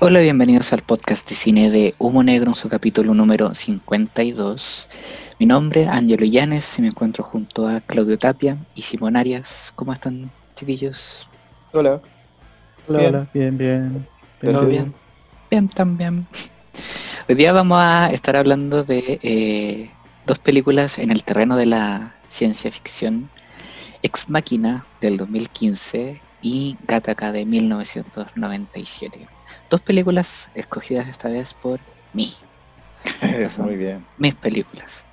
Hola, bienvenidos al podcast de cine de Humo Negro en su capítulo número 52. Mi nombre es Angelo Llanes y me encuentro junto a Claudio Tapia y Simón Arias. ¿Cómo están, chiquillos? Hola. Hola, Bien. hola, bien, bien. ¿Todo bien? Bien, también. Hoy día vamos a estar hablando de eh, dos películas en el terreno de la ciencia ficción. Ex Máquina del 2015 y Gattaca de 1997. Dos películas escogidas esta vez por mí. Muy bien. mis películas.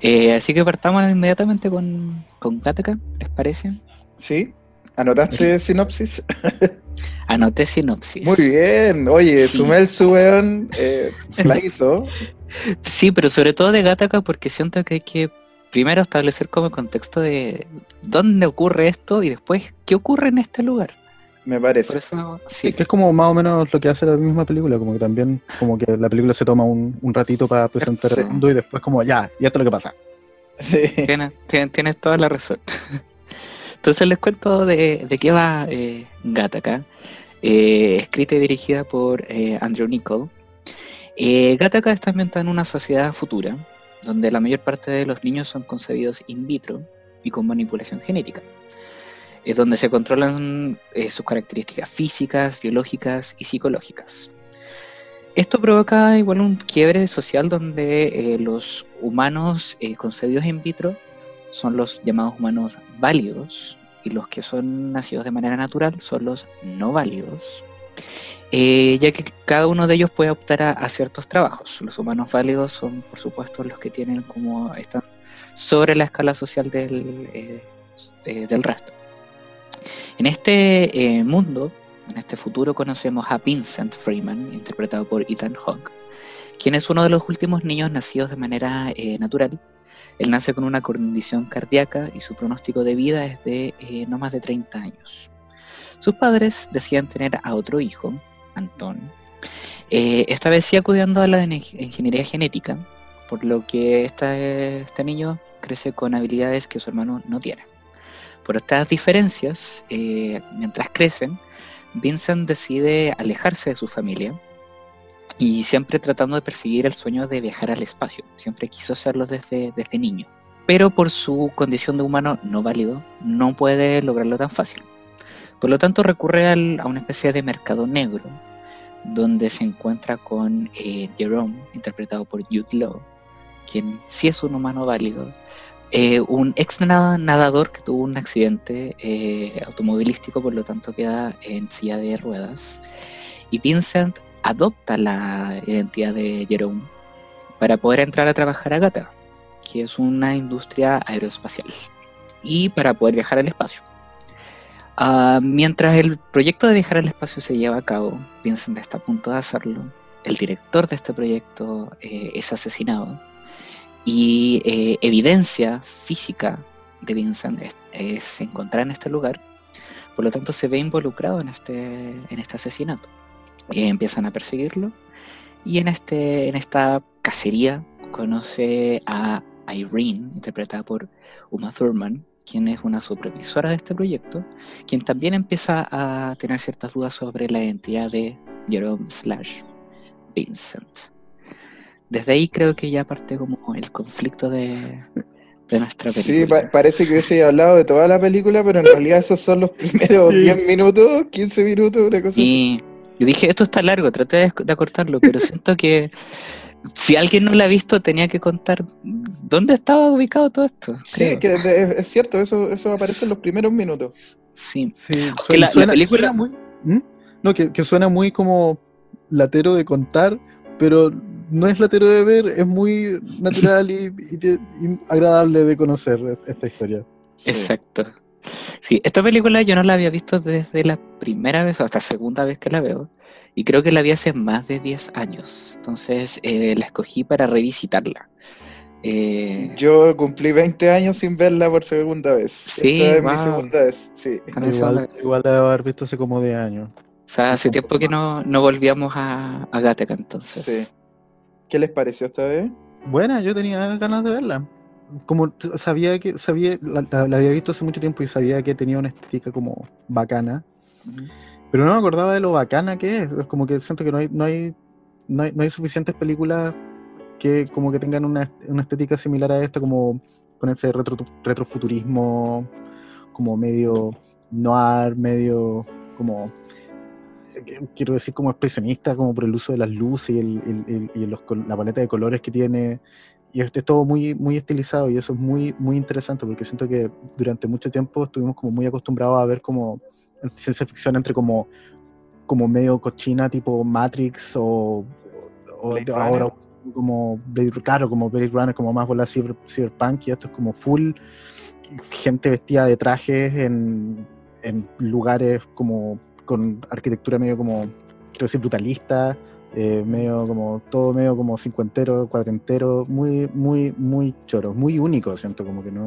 Eh, así que partamos inmediatamente con, con Gattaca, ¿les parece? ¿Sí? ¿Anotaste sinopsis? Anoté sinopsis. Muy bien. Oye, Sí. Sumel Sueon eh, la hizo. Sí, pero sobre todo de Gattaca porque siento que hay que primero establecer como el contexto de dónde ocurre esto y después qué ocurre en este lugar. Me Por parece. eso, sí. Es que es como más o menos lo que hace la misma película, como que también, como que la película se toma un, un ratito para presentar Sí. el mundo y después como, ya, y esto es lo que pasa. Sí. Tienes, tienes- tienes toda la razón. Entonces les cuento de, de qué va eh, Gattaca, eh, escrita y dirigida por eh, Andrew Nichol. Eh, Gattaca está ambientada en una sociedad futura, donde la mayor parte de los niños son concebidos in vitro y con manipulación genética. Es donde se controlan eh, sus características físicas, biológicas y psicológicas. Esto provoca igual un quiebre social donde eh, los humanos eh, concebidos in vitro son los llamados humanos válidos y los que son nacidos de manera natural son los no válidos, ya que cada uno de ellos puede optar a, ciertos trabajos. Los humanos válidos son, por supuesto, los que tienen como están sobre la escala social del, del resto. En este eh, mundo, en este futuro, conocemos a Vincent Freeman, interpretado por Ethan Hawke, quien es uno de los últimos niños nacidos de manera eh, natural. Él nace con una condición cardíaca y su pronóstico de vida es de eh, no más de 30 años. Sus padres deciden tener a otro hijo, Antón, esta vez sí acudiendo a la ingeniería genética, por lo que este niño crece con habilidades que su hermano no tiene. Por estas diferencias, eh, mientras crecen, Vincent decide alejarse de su familia y siempre tratando de perseguir el sueño de viajar al espacio. Siempre quiso hacerlo desde, desde niño. Pero por su condición de humano no válido, no puede lograrlo tan fácil. Por lo tanto, recurre a una especie de mercado negro, donde se encuentra con eh, Jerome, interpretado por Jude Law, quien sí es un humano válido, eh, un ex nada- nadador que tuvo un accidente eh, automovilístico, por lo tanto queda en silla de ruedas. Y Vincent adopta la identidad de Jerome para poder entrar a trabajar a Gata, que es una industria aeroespacial, y para poder viajar al espacio. Ah, mientras el proyecto de viajar al espacio se lleva a cabo, Vincent está a punto de hacerlo, el director de este proyecto eh, es asesinado y eh, evidencia física de Vincent es, es encontrada en este lugar, por lo tanto se ve involucrado en este, en este asesinato. Eh, empiezan a perseguirlo y en, este, en esta cacería conoce a Irene, interpretada por Uma Thurman, quien es una supervisora de este proyecto, quien también empieza a tener ciertas dudas sobre la identidad de Jerome slash Vincent. Desde ahí creo que ya parte como el conflicto de, de nuestra Sí, película. pa- parece que hubiese hablado de toda la película, pero en realidad esos son los primeros Sí. 10 minutos, 15 minutos, una cosa así. Y yo dije, esto está largo, traté de, de acortarlo, pero siento que si alguien no lo ha visto, tenía que contar dónde estaba ubicado todo esto. Sí, creo. es, que de- es cierto, eso, eso aparece en los primeros minutos. Sí. Sí, Que la- la suena, película- suena muy. ¿Mm? No, que, que suena muy como latero de contar, pero no es latero de ver, es muy natural y, y te- y agradable de conocer es- esta historia. Exacto. Sí, esta película yo no la había visto desde la primera vez o hasta segunda vez que la veo. Y creo que la vi hace más de 10 años. Entonces eh, la escogí para revisitarla. Eh, Yo cumplí 20 años sin verla por segunda vez. Sí, Esta es mi segunda vez, sí. Igual, igual la debo haber visto hace como de años. o sea, hace tiempo que no, no volvíamos a, a Gattaca entonces. sí. ¿Qué les pareció esta vez? Buena, yo tenía ganas de verla. Como sabía que sabía la, la- la había visto hace mucho tiempo y sabía que tenía una estética como bacana, pero no me acordaba de lo bacana que es. Es como que siento que no hay no hay no hay, no hay suficientes películas que como que tengan una, una estética similar a esta, como con ese retro, retrofuturismo, como medio noir, medio como quiero decir como expresionista, como por el uso de las luces y, el- el- el- y los col- la paleta de colores que tiene. Y es, es todo muy, muy estilizado y eso es muy, muy interesante porque siento que durante mucho tiempo estuvimos como muy acostumbrados a ver como ciencia ficción entre como, como medio cochina tipo Matrix o, o Blade de Runner. ahora como Blade, claro, como Blade Runner, como más bola cyber, cyberpunk y esto es como full gente vestida de trajes en, en lugares como con arquitectura medio como, quiero decir, brutalista, eh, medio como, todo medio como cincuentero, cuadrentero, muy, muy, muy choro, muy único, siento como que no...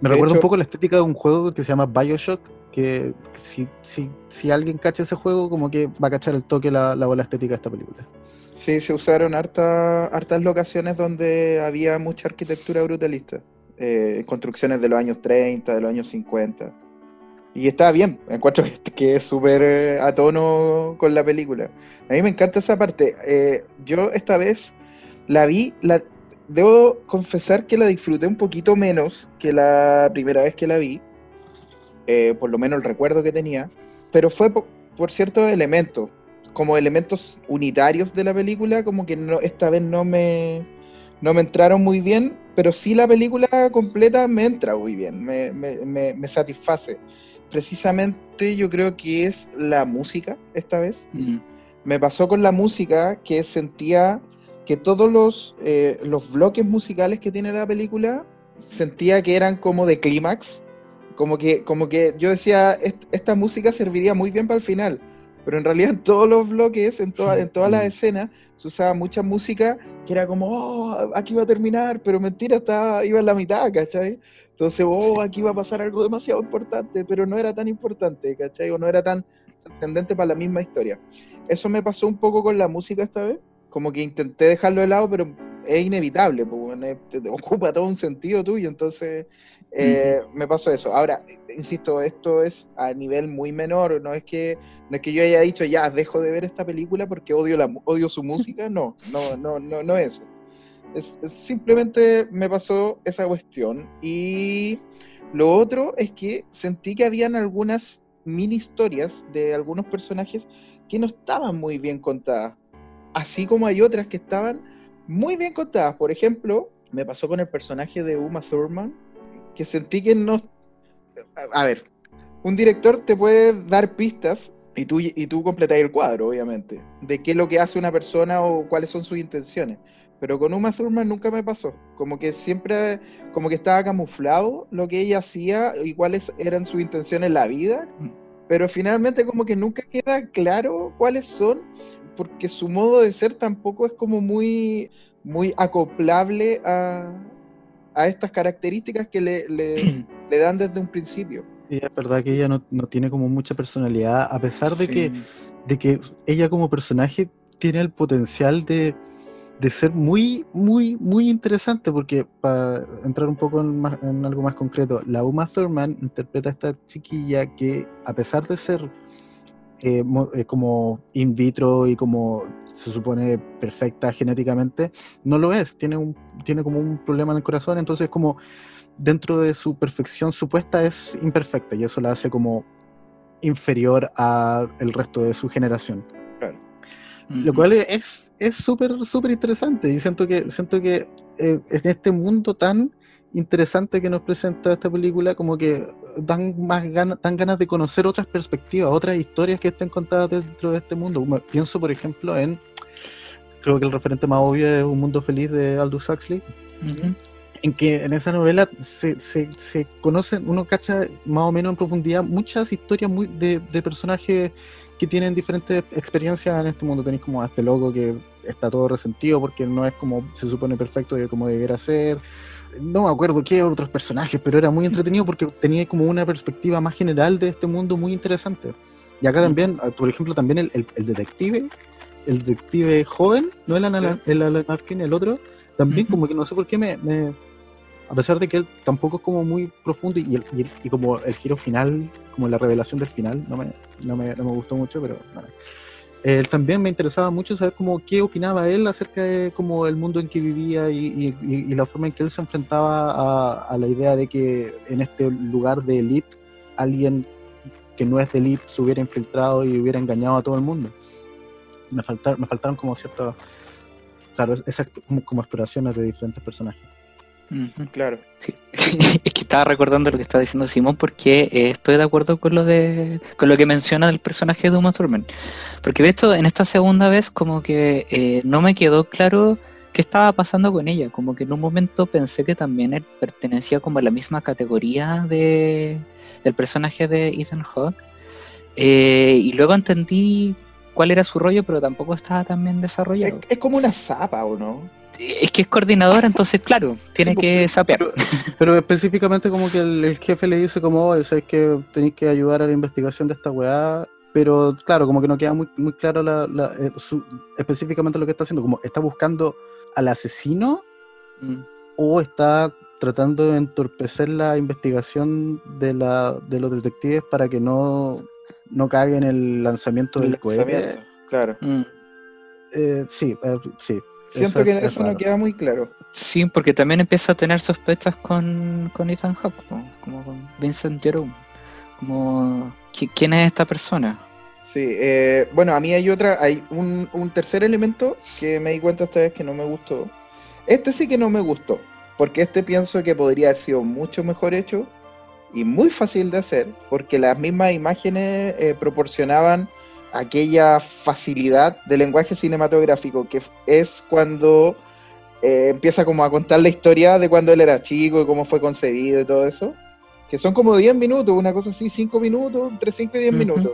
Me De recuerda hecho- un poco la estética de un juego que se llama Bioshock, que si, si, si alguien cacha ese juego, como que va a cachar el toque la, la bola estética de esta película. Sí, se usaron harta- hartas locaciones donde había mucha arquitectura brutalista. Eh, construcciones de los años 30, de los años 50. Y está bien, encuentro que, que es súper eh, a tono con la película. A mí me encanta esa parte. Eh, yo esta vez la vi, debo confesar que la disfruté un poquito menos que la primera vez que la vi. Eh, por lo menos el recuerdo que tenía. Pero fue po- por ciertos elementos como elementos unitarios de la película, como que no, esta vez no me, no me entraron muy bien, pero sí la película completa me entra muy bien, me, me- me satisface. Precisamente yo creo que es la música esta vez. Mm. Me pasó con la música que sentía que todos los, eh, los bloques musicales que tiene la película sentía que eran como de clímax. Como que, como que yo decía, "Est- esta música serviría muy bien para el final. Pero en realidad en todos los bloques, en, toda- en todas las escenas, se usaba mucha música que era como, oh, aquí va a terminar, pero mentira, estaba, iba en la mitad, ¿cachai? Entonces, oh, aquí va a pasar algo demasiado importante, pero no era tan importante, ¿cachai? O no era tan trascendente para la misma historia. Eso me pasó un poco con la música esta vez, como que intenté dejarlo de lado, pero es inevitable, es- te- te ocupa todo un sentido tuyo, entonces eh, me pasó eso. Ahora, insisto, esto es a nivel muy menor, no es que no es que yo haya dicho ya dejo de ver esta película porque odio la odio su música, no, no, no, no, no es eso. Es, es simplemente me pasó esa cuestión y lo otro es que sentí que habían algunas mini historias de algunos personajes que no estaban muy bien contadas, así como hay otras que estaban muy bien contadas. Por ejemplo, me pasó con el personaje de Uma Thurman, que sentí que no... A ver, un director te puede dar pistas y tú, y tú completas el cuadro, obviamente, de qué es lo que hace una persona o cuáles son sus intenciones. Pero con Uma Thurman nunca me pasó. Como que siempre, como que estaba camuflado lo que ella hacía y cuáles eran sus intenciones en la vida. Pero finalmente como que nunca queda claro cuáles son, porque su modo de ser tampoco es como muy, muy acoplable a, a estas características que le, le- le dan desde un principio. Y es verdad que ella no, no tiene como mucha personalidad, a pesar de que de que ella como personaje tiene el potencial de, de ser muy, muy, muy interesante, porque para entrar un poco en, más- en algo más concreto, la Uma Thurman interpreta a esta chiquilla que, a pesar de ser eh, mo- eh, como in vitro y como se supone perfecta genéticamente, no lo es, tiene, un, tiene como un problema en el corazón, entonces como dentro de su perfección supuesta es imperfecta y eso la hace como inferior a el resto de su generación. Lo cual es es súper súper interesante y siento que siento que eh, en este mundo tan interesante que nos presenta esta película como que dan más ganas dan ganas de conocer otras perspectivas, otras historias que estén contadas dentro de este mundo. Pienso por ejemplo en creo que el referente más obvio es Un mundo feliz de Aldous Huxley, en que en esa novela se, se, se conocen, uno cacha más o menos en profundidad muchas historias muy de, de personajes que tienen diferentes experiencias en este mundo. Tenéis como a este loco que está todo resentido porque no es como se supone perfecto de como debiera ser. No me acuerdo qué otros personajes, pero era muy entretenido porque tenía como una perspectiva más general de este mundo muy interesante. Y acá también, ah, por ejemplo, también el, el- el detective, el detective joven, no el Alan, el Alan Arkin, el otro, también como que no sé por qué me, me- a pesar de que él tampoco es como muy profundo y, el- y como el giro final, como la revelación del final, no me, no me, no me gustó mucho, pero bueno. Él también me interesaba mucho saber como qué opinaba él acerca de como el mundo en que vivía y, la forma en que él se enfrentaba a, a la idea de que en este lugar de elite alguien que no es de elite se hubiera infiltrado y hubiera engañado a todo el mundo. Me faltaron, me faltaron como ciertas, claro, esas como, como exploraciones de diferentes personajes. Claro. Sí. es que estaba recordando lo que estaba diciendo Simón porque eh, estoy de acuerdo con lo de con lo que menciona del personaje de Uma Thurman. Porque de hecho en esta segunda vez como que eh, no me quedó claro qué estaba pasando con ella. Como que en un momento pensé que también él pertenecía como a la misma categoría de, del personaje de Ethan Hawke. Eh, y luego entendí cuál era su rollo, pero tampoco estaba tan bien Es, desarrollado. es como una zapa, ¿o no? Es que es coordinadora, entonces claro, tiene Sí, que sapear. Pero, pero específicamente como que el, el jefe le dice como, oye, sabes que tenéis que ayudar a la investigación de esta weá, pero claro, como que no queda muy, muy claro la, la- eh, su- específicamente lo que está haciendo, como está buscando al asesino Mm. o está tratando de entorpecer la investigación de, la, de los detectives para que no, no caguen el lanzamiento del El cohete. Claro. Mm. Eh, sí, eh, sí. Siento eso que es- es eso no queda muy claro. Sí, porque también empieza a tener sospechas con, con Ethan Hawke, como con Vincent Jerome. Como, ¿qui- ¿quién es esta persona? Sí, eh, bueno, a mí hay otra, hay un, un tercer elemento que me di cuenta esta vez que no me gustó. Este sí que no me gustó, porque este pienso que podría haber sido mucho mejor hecho y muy fácil de hacer, porque las mismas imágenes eh, proporcionaban aquella facilidad de lenguaje cinematográfico que es cuando eh, empieza como a contar la historia de cuando él era chico y cómo fue concebido y todo eso, que son como 10 minutos, una cosa así, 5 minutos, entre 5 y 10 Ujú. minutos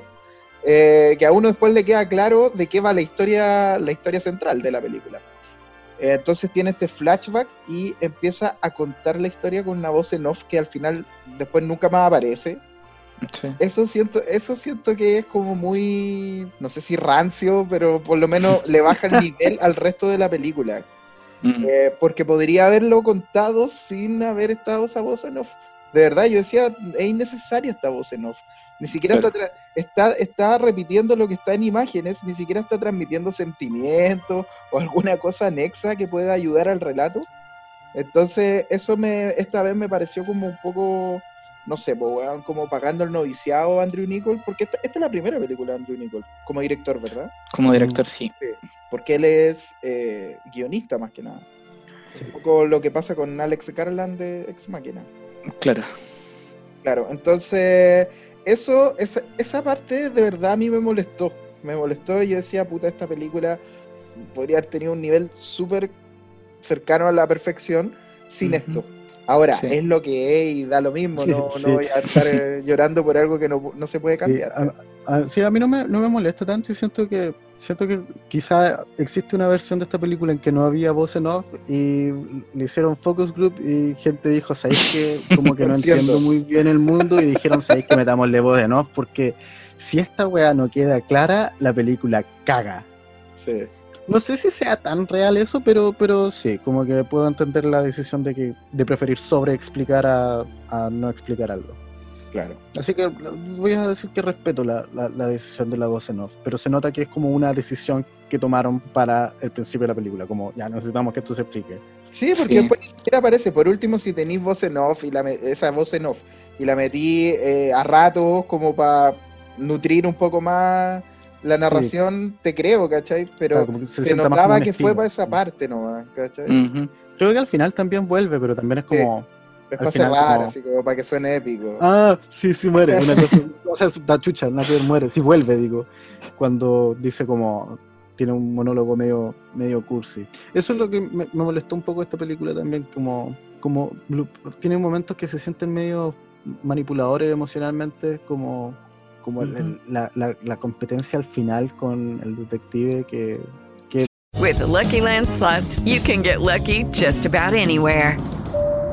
eh, que a uno después le queda claro de qué va la historia, la historia central de la película. Eh, entonces tiene este flashback y empieza a contar la historia con una voz en off que al final después nunca más aparece. Sí. Eso siento, eso siento que es como muy, no sé si rancio, pero por lo menos le baja el nivel al resto de la película. Mm. Eh, porque podría haberlo contado sin haber estado esa voz en off. De verdad, yo decía, es innecesaria esta voz en off. Ni siquiera Claro. está, tra- está, está repitiendo lo que está en imágenes, ni siquiera está transmitiendo sentimientos o alguna cosa anexa que pueda ayudar al relato. Entonces, eso me esta vez me pareció como un poco, no sé, como pagando el noviciado a Andrew Nichol, porque esta, esta es la primera película de Andrew Nichol como director, ¿verdad? Como director, sí. porque él es eh, guionista más que nada. Un poco lo que pasa con Alex Garland de Ex Máquina. Claro. Claro, entonces eso, esa, esa parte de verdad a mí me molestó. Me molestó y yo decía, puta, esta película podría haber tenido un nivel súper cercano a la perfección sin esto. Ahora, Sí. es lo que es y da lo mismo, Sí, no, sí. no voy a estar eh, llorando por algo que no, no se puede cambiar. a, a- sí, a mí no me, no me molesta tanto y siento que siento que quizá existe una versión de esta película en que no había voz en off y le hicieron focus group y gente dijo, ¿sabéis que como que no Entiendo. muy bien el mundo? Y dijeron, ¿sabéis que metámosle voz en off? Porque si esta weá no queda clara, la película caga. Sí. No sé si sea tan real eso, pero, pero sí, como que puedo entender la decisión de que de preferir sobre explicar a, a no explicar algo. Claro. Así que voy a decir que respeto la, la- la decisión de la voz en off, pero se nota que es como una decisión que tomaron para el principio de la película, como ya necesitamos que esto se explique. Sí, porque Sí. después ni siquiera aparece. Por último, si tenéis voz en off y la esa voz en off y la metí eh, a ratos como para nutrir un poco más la narración, te creo, ¿cachai? Pero Claro, se notaba que fue para esa parte nomás, ¿cachai? Creo que al final también vuelve, pero también es como, para final cerrar, como- así como para que suene épico. ah, sí, sí muere. Una cosa, o sea, la chucha, que ver, muere, sí vuelve, digo, cuando dice como, tiene un monólogo medio, medio cursi. Eso es lo que me, me molestó un poco esta película también, como, como tiene momentos que se sienten medio manipuladores emocionalmente, como, como el- el- la, la- la competencia al final con el detective que, With the Lucky Land slots, you can get lucky just about anywhere.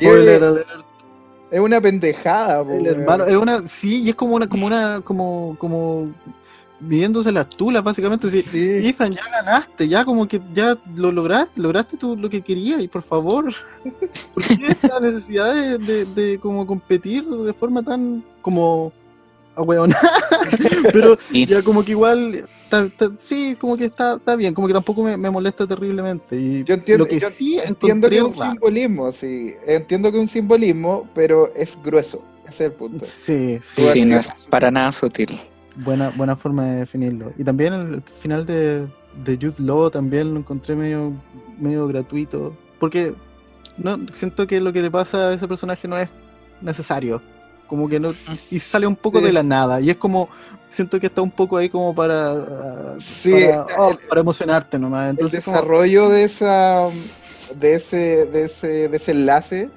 Spoiler alert. Es una pendejada, po, El weón. hermano, es una, sí, y es como una, como una, como, como midiéndose las tulas, básicamente. Sí, Sí. Ethan, ya ganaste, ya como que ya lo lograste, lograste tú lo que querías, y por favor, ¿por qué esta necesidad de, de, de como competir de forma tan como ahueonada? Pero Y- ya como que igual, sí, como que está, está bien, como que tampoco me, me molesta terriblemente. Y Yo entiendo, lo que yo sí entiendo que es un simbolismo, sí. Entiendo que es un simbolismo, pero es grueso. Ese es el punto. Sí, sí, Sí, no es para nada sutil. Buena, buena forma de definirlo. Y también el final de, de Jude Law también lo encontré medio, medio gratuito. Porque no siento que lo que le pasa a ese personaje no es necesario. Como que no. Y sale un poco Sí. de la nada. Y es como. Siento que está un poco ahí como para. Sí, para, oh, el- para emocionarte nomás. el Entonces, como- desarrollo de esa de ese de ese desenlace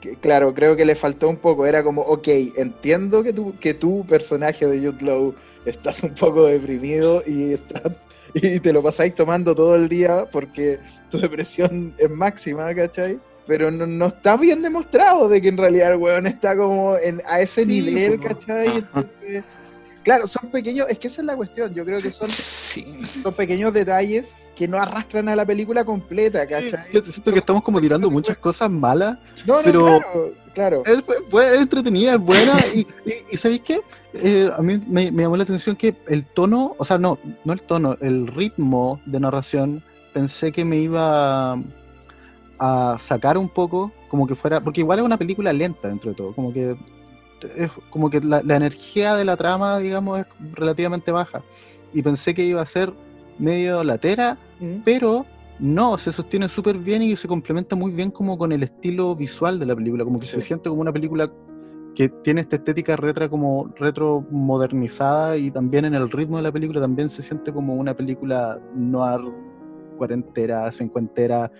que, claro creo que le faltó un poco era como ok entiendo que tu que tu personaje de Jude Law estás un poco deprimido y estás- y te lo pasáis tomando todo el día porque tu depresión es máxima ¿cachai? Pero no, no está bien demostrado de que en realidad el weón está como en, a ese Sí, nivel. ¿cachai? Entonces, claro son pequeños es que esa es la cuestión yo creo que son Sí. son pequeños detalles que no arrastran a la película completa, ¿cachai? Siento siento que estamos como tirando muchas cosas malas. No, no, pero- claro, claro. Es, es entretenida, es buena. y, y, y ¿sabéis qué? Eh, a mí me, me llamó la atención que el tono, o sea, no, no el tono, el ritmo de narración, pensé que me iba a, sacar un poco, como que fuera, porque igual es una película lenta dentro de todo, como que es como que la, la energía de la trama, digamos, es relativamente baja. Y pensé que iba a ser medio latera, Mm. pero no, se sostiene súper bien y se complementa muy bien como con el estilo visual de la película, como que se siente como una película que tiene esta estética retro como retro modernizada y también en el ritmo de la película también se siente como una película noir cuarentera, cincuentera,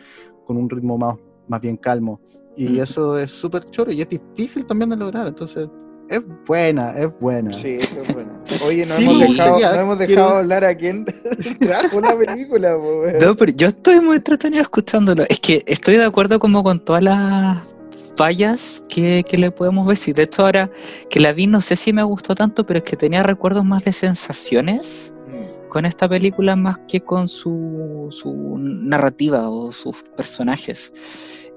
con un ritmo más, más bien calmo. Y Mm. eso es súper choro y es difícil también de lograr, entonces es buena, es buena. Sí, eso es bueno. Oye, no Sí, hemos dejado, ya, no hemos quiero- dejado hablar a quién trajo la película. No, pero yo estoy muy entretenido escuchándolo. Es que estoy de acuerdo como con todas las fallas que, que le podemos ver. Sí, de hecho ahora que la vi no sé si me gustó tanto, pero es que tenía recuerdos más de sensaciones Mm. Con esta película más que con su, su narrativa o sus personajes.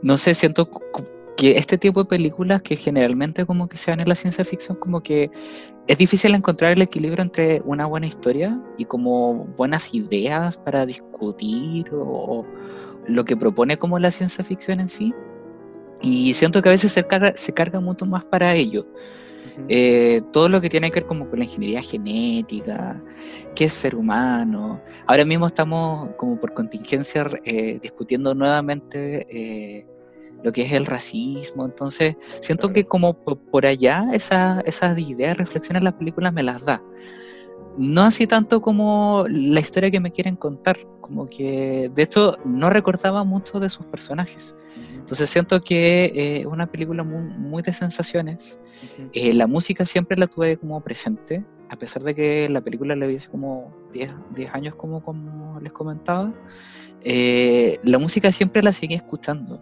No sé, siento que este tipo de películas que generalmente como que se dan en la ciencia ficción, como que es difícil encontrar el equilibrio entre una buena historia y como buenas ideas para discutir o lo que propone como la ciencia ficción en sí. Y siento que a veces se carga, se carga mucho más para ello. Eh, todo lo que tiene que ver como con la ingeniería genética, qué es ser humano. Ahora mismo estamos como por contingencia eh, discutiendo nuevamente eh, lo que es el racismo, entonces siento que como po- por allá esa- esas ideas, reflexiones las películas me las da. No así tanto como la historia que me quieren contar, como que de hecho no recordaba mucho de sus personajes. Entonces siento que eh, es una película muy, muy de sensaciones, Eh, la música siempre la tuve como presente, a pesar de que la película le hubiese como 10, 10 años, como, como les comentaba. eh, la música siempre la seguí escuchando.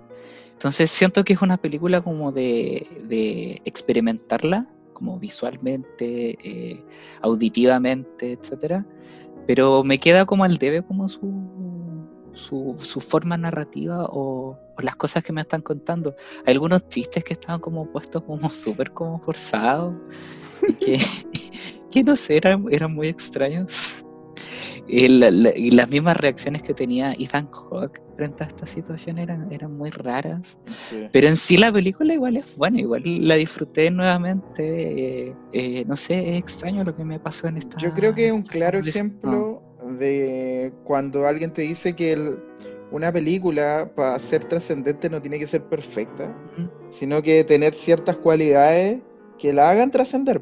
Entonces siento que es una película como de, de experimentarla, como visualmente, eh, auditivamente, etcétera. Pero me queda como al debe como su, su, su forma narrativa o, o las cosas que me están contando. Hay algunos chistes que estaban como puestos como súper como forzados, que, que no sé, eran, eran muy extraños. Y, la- la- y las mismas reacciones que tenía Ethan Hawke frente a esta situación eran, eran muy raras. Sí. Pero en sí la película igual es buena, igual la disfruté nuevamente. eh, eh, no sé, es extraño lo que me pasó en esta. Yo creo que es un claro ejemplo de cuando alguien te dice que el- una película para ser trascendente no tiene que ser perfecta, sino que tener ciertas cualidades que la hagan trascender.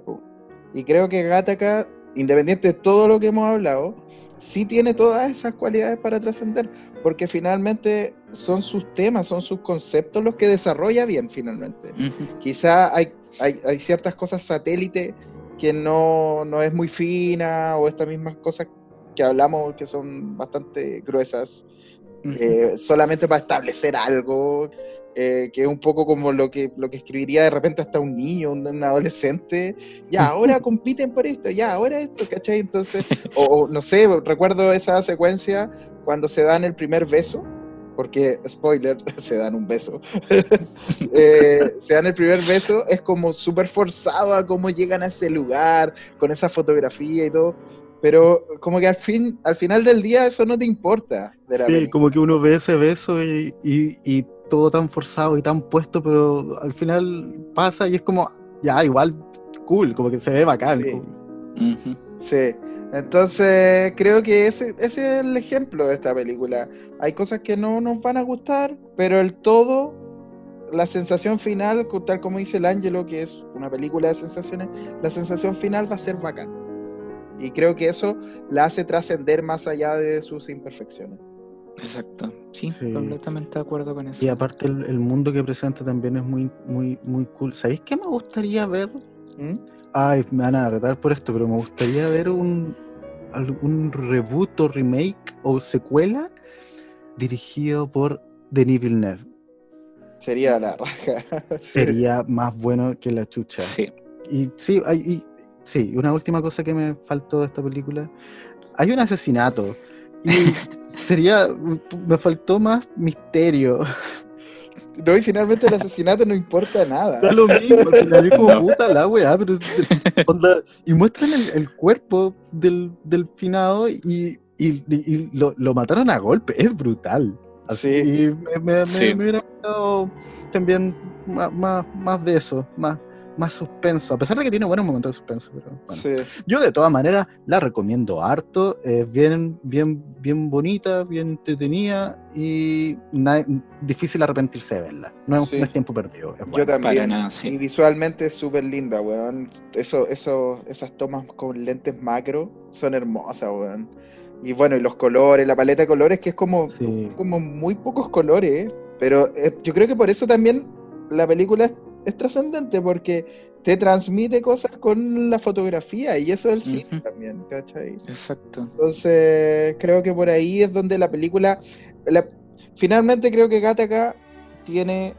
Y creo que Gattaca, independiente de todo lo que hemos hablado, sí tiene todas esas cualidades para trascender, porque finalmente son sus temas, son sus conceptos los que desarrolla bien finalmente. Ujú. Quizá hay, hay, hay ciertas cosas satélite que no, no es muy fina o estas mismas cosas que hablamos que son bastante gruesas, Ujú. eh, solamente para establecer algo, eh, que es un poco como lo que, lo que escribiría de repente hasta un niño, un, un adolescente, ya, ahora compiten por esto, ya, ahora esto, ¿cachai? Entonces, o, o, no sé, recuerdo esa secuencia cuando se dan el primer beso, porque, spoiler, se dan un beso, eh, se dan el primer beso, es como súper forzado a cómo llegan a ese lugar, con esa fotografía y todo, pero como que al, fin, al final del día eso no te importa. De la Sí, película. como que uno ve ese beso y, y- y todo tan forzado y tan puesto, pero al final pasa y es como, ya, igual, cool, como que se ve bacán. Sí. entonces creo que ese, ese es el ejemplo de esta película. Hay cosas que no nos van a gustar, pero el todo, la sensación final, tal como dice el Ángelo, que es una película de sensaciones, la sensación final va a ser bacán. Y creo que eso la hace trascender más allá de sus imperfecciones. Exacto. Sí, Sí. completamente de acuerdo con eso. Y aparte el, el mundo que presenta también es muy, muy, muy cool. ¿Sabéis qué me gustaría ver? ¿Mm? Ay, me van a retar por esto, pero me gustaría ver un algún reboot o remake o secuela dirigido por Denis Villeneuve. Sería la raja. Sería más bueno que la chucha. Sí. Y sí, hay, y- sí, una última cosa que me faltó de esta película. Hay un asesinato. Y sería. Me faltó más misterio. No, y finalmente el asesinato no importa nada. Da lo mismo, como No. puta la weá, pero onda, y muestran el, el cuerpo del, del finado y, y- y lo, lo mataron a golpe, es brutal. Así, Sí. y me, me- me- Sí. me hubiera gustado también más, más, más de eso, más, más suspenso, a pesar de que tiene buenos momentos de suspenso, pero bueno. Sí. Yo de todas maneras la recomiendo harto, es bien, bien, bien bonita, bien entretenida y na- difícil arrepentirse de verla. No es, Sí. no es tiempo perdido. es Yo también. nada, Y sí. visualmente es súper linda, weón. Eso, eso, esas tomas con lentes macro son hermosas, weón. Y bueno, y los colores, la paleta de colores, que es como, Sí. como muy pocos colores, pero eh, yo creo que por eso también la película es, trascendente, porque te transmite cosas con la fotografía, y eso es el cine también, ¿cachai? Exacto. Entonces, creo que por ahí es donde la película. la- finalmente, creo que Gattaca tiene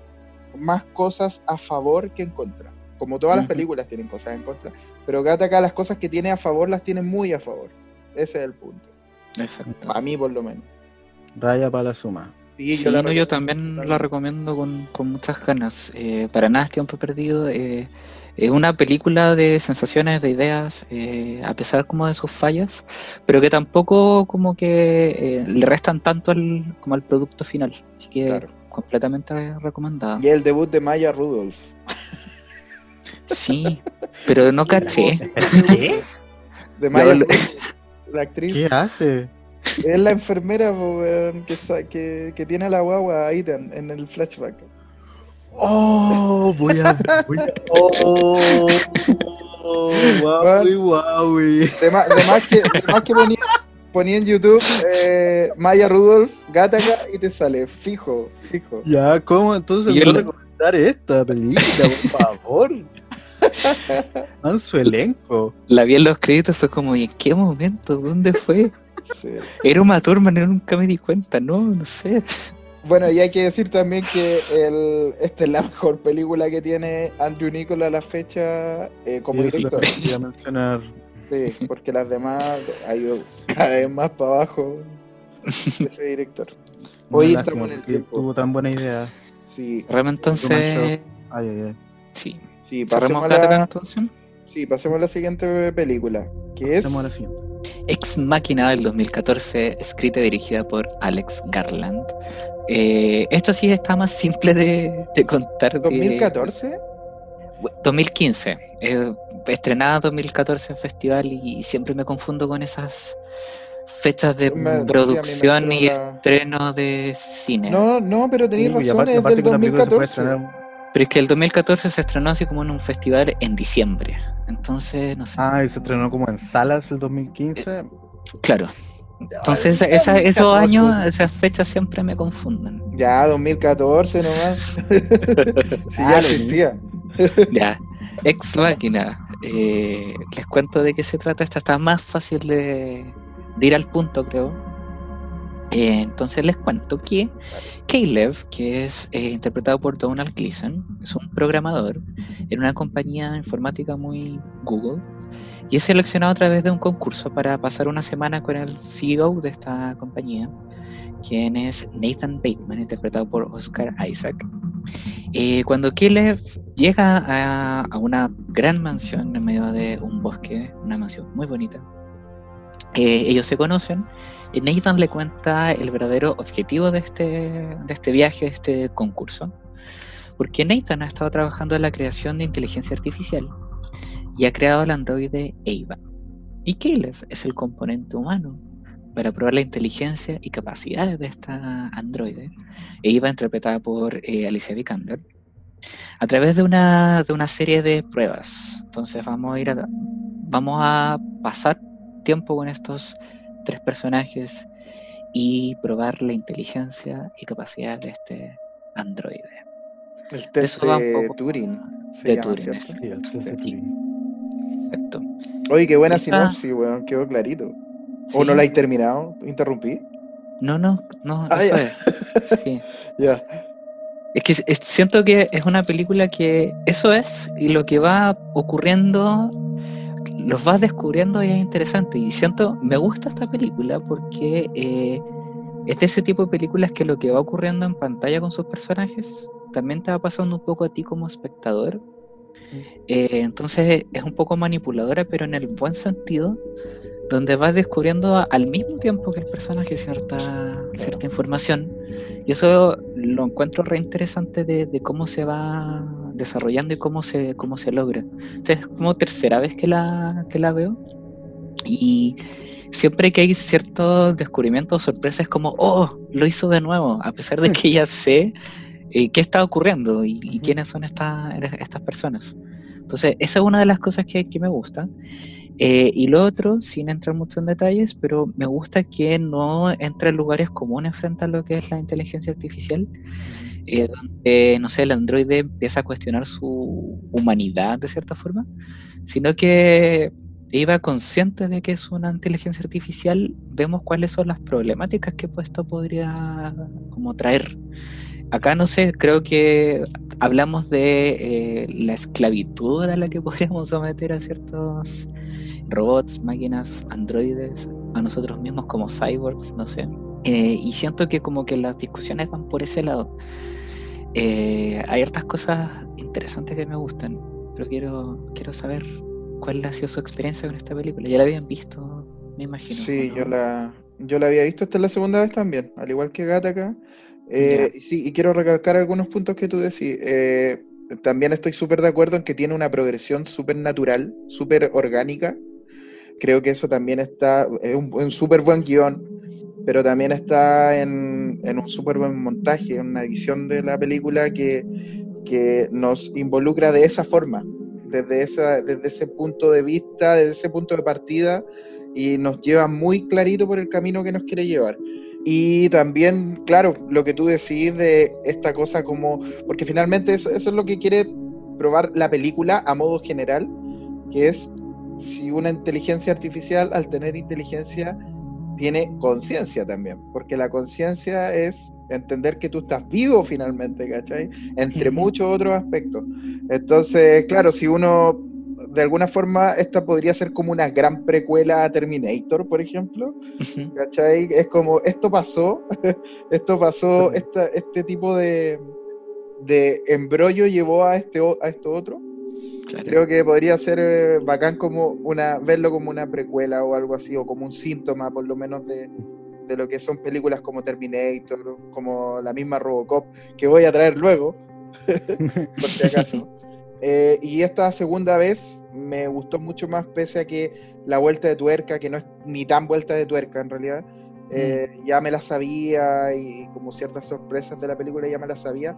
más cosas a favor que en contra. Como todas las películas tienen cosas en contra. Pero Gattaca, las cosas que tiene a favor, las tiene muy a favor. Ese es el punto. Exacto. A mí, por lo menos. Raya para la suma. Sí, Sí, la no, yo también la recomiendo con, con muchas ganas. Eh, para nada es tiempo perdido. eh, es una película de sensaciones, de ideas, eh, a pesar como de sus fallas, pero que tampoco como que eh, le restan tanto al, como al producto final. Así que Claro. completamente recomendada. Y el debut de Maya Rudolph. Sí, pero no caché. ¿Qué? De Maya Rudolph, la actriz. ¿Qué hace? Es la enfermera po, weón, que, sa- que, que tiene a la guagua ahí en, en el flashback. Oh, voy a. Voy a oh, oh, guau, guau. De más, de más que, de más que ponía, ponía en YouTube eh, Maya Rudolph, Gattaca y te sale fijo, fijo. Ya, ¿cómo entonces Y voy a el- recomendar esta película, por favor? En su elenco. La vi en los créditos, fue como, ¿y en qué momento? ¿Dónde fue? Sí. Era Uma Thurman, yo nunca me di cuenta, no, no sé. Bueno, y hay que decir también que el, esta es la mejor película que tiene Andrew Nicholas a la fecha eh, como Y director. quería mencionar. Sí, porque las demás ha ido cada vez más para abajo ese director. Hoy estamos lástima, en el tiempo. Tuvo tan buena idea. Sí, Realmente entonces, Ay, ay, ay. sí. sí, pasemos a la, entonces. sí, pasemos a la siguiente película, que es... Pasemos a la siguiente. Ex Máquina del 2014, escrita y dirigida por Alex Garland. Eh, esto sí está más simple de, de contar. de- 2014. 2015. eh, estrenada 2014 en festival y, siempre me confundo con esas fechas de Me- sí, producción y entró la- estreno de cine. No, no, pero tenéis Uy, y razón, aparte- es aparte del que una película se puede 2014. Pero es que el 2014 se estrenó así como en un festival en diciembre. Entonces, no sé. Ah, y se estrenó como en salas el 2015. Claro. Entonces, esa- esa- esos años, esas fechas siempre me confunden. Ya, 2014 nomás. sí, ya Dale. existía. Ya, Ex Máquina. eh, les cuento de qué se trata. Esta está más fácil de, de ir al punto, creo. Eh, entonces les cuento que Caleb, que es eh, interpretado por Donald Gleason, es un programador en una compañía informática muy Google y es seleccionado a través de un concurso para pasar una semana con el CEO de esta compañía, quien es Nathan Bateman, interpretado por Oscar Isaac. Eh, cuando Caleb llega a, a una gran mansión en medio de un bosque, una mansión muy bonita, eh, ellos se conocen Nathan le cuenta el verdadero objetivo de este, de este viaje, de este concurso, porque Nathan ha estado trabajando en la creación de inteligencia artificial y ha creado el androide Ava. Y Caleb es el componente humano para probar la inteligencia y capacidades de esta androide, Ava interpretada por eh, Alicia Vikander, a través de una, de una serie de pruebas. Entonces vamos a ir vamos a pasar tiempo con estos tres personajes y probar la inteligencia y capacidad de este androide. El De test eso va un de poco Turing. Se de llama, Turing, el test de. Turing. Exacto. Oye, qué buena Esta- sinopsis, weón. Quedó clarito. ¿O Sí. no la hay terminado? ¿Interrumpí? No, no, no, Ah, eso ya. es. Sí. Ya. Es que es- siento que es una película que eso es y lo que va ocurriendo los vas descubriendo y es interesante. Y siento, me gusta esta película porque eh, es de ese tipo de películas que lo que va ocurriendo en pantalla con sus personajes también te va pasando un poco a ti como espectador. Eh, entonces es un poco manipuladora, pero en el buen sentido, donde vas descubriendo a- al mismo tiempo que el personaje cierta, cierta información. Y eso lo encuentro re interesante de, de cómo se va desarrollando y cómo se, cómo se logra. Entonces es como tercera vez que la, que la veo. Y siempre que hay ciertos descubrimientos o sorpresas es como, oh, lo hizo de nuevo, a pesar de que ya sé eh, qué está ocurriendo y, y quiénes son estas estas personas. Entonces, esa es una de las cosas que, que me gusta. Eh, y lo otro, sin entrar mucho en detalles, pero me gusta que no entra en lugares comunes frente a lo que es la inteligencia artificial, eh, donde, no sé, el androide empieza a cuestionar su humanidad de cierta forma, sino que iba consciente de que es una inteligencia artificial, vemos cuáles son las problemáticas que pues, esto podría como traer. Acá no sé, creo que hablamos de eh, la esclavitud a la que podríamos someter a ciertos robots, máquinas, androides, a nosotros mismos como cyborgs, no sé. Eh, y siento que como que las discusiones van por ese lado. Eh, hay hartas cosas interesantes que me gustan, pero quiero, quiero saber cuál ha sido su experiencia con esta película. ¿Ya la habían visto? Me imagino. Sí, ¿o yo no? la, yo la había visto, esta es la segunda vez también, al igual que Gattaca. Eh, y sí, y quiero recalcar algunos puntos que tú decís. Eh, también estoy súper de acuerdo en que tiene una progresión súper natural, súper orgánica. Creo que eso también está en un, un súper buen guion, pero también está en, en un súper buen montaje, en una edición de la película que, que nos involucra de esa forma, desde, esa, desde ese punto de vista, desde ese punto de partida, y nos lleva muy clarito por el camino que nos quiere llevar. Y también, claro, lo que tú decís de esta cosa como, porque finalmente eso, eso es lo que quiere probar la película a modo general, que es si una inteligencia artificial, al tener inteligencia, tiene conciencia también, porque la conciencia es entender que tú estás vivo finalmente, ¿cachai? Entre muchos otros aspectos. Entonces, claro, si uno, de alguna forma, esta podría ser como una gran precuela a Terminator, por ejemplo, ¿cachai? Es como, esto pasó, esto pasó, esta, este tipo de, de embrollo llevó a, este, a esto otro. Creo que podría ser eh, bacán como una, verlo como una precuela o algo así, o como un síntoma por lo menos de, de lo que son películas como Terminator, como la misma Robocop, que voy a traer luego, por si acaso. Eh, y esta segunda vez me gustó mucho más, pese a que la vuelta de tuerca, que no es ni tan vuelta de tuerca en realidad, eh, Mm. ya me la sabía y como ciertas sorpresas de la película ya me la sabía.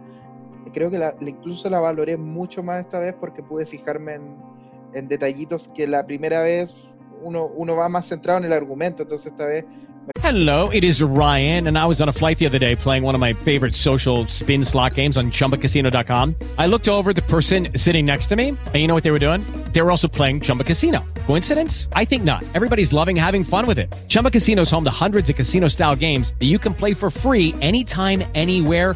Creo que la, incluso la valoré mucho más esta vez porque pude fijarme en, en detallitos que la primera vez uno, uno va más centrado en el argumento, entonces esta vez Hello, it is Ryan, and I was on a flight the other day playing one of my favorite social spin slot games on chumbacasino.com. I looked over the person sitting next to me, and you know what they were doing? They were also playing Chumba Casino. Coincidence? I think not. Everybody's loving having fun with it. Chumba Casino is home to hundreds of casino style games that you can play for free anytime, anywhere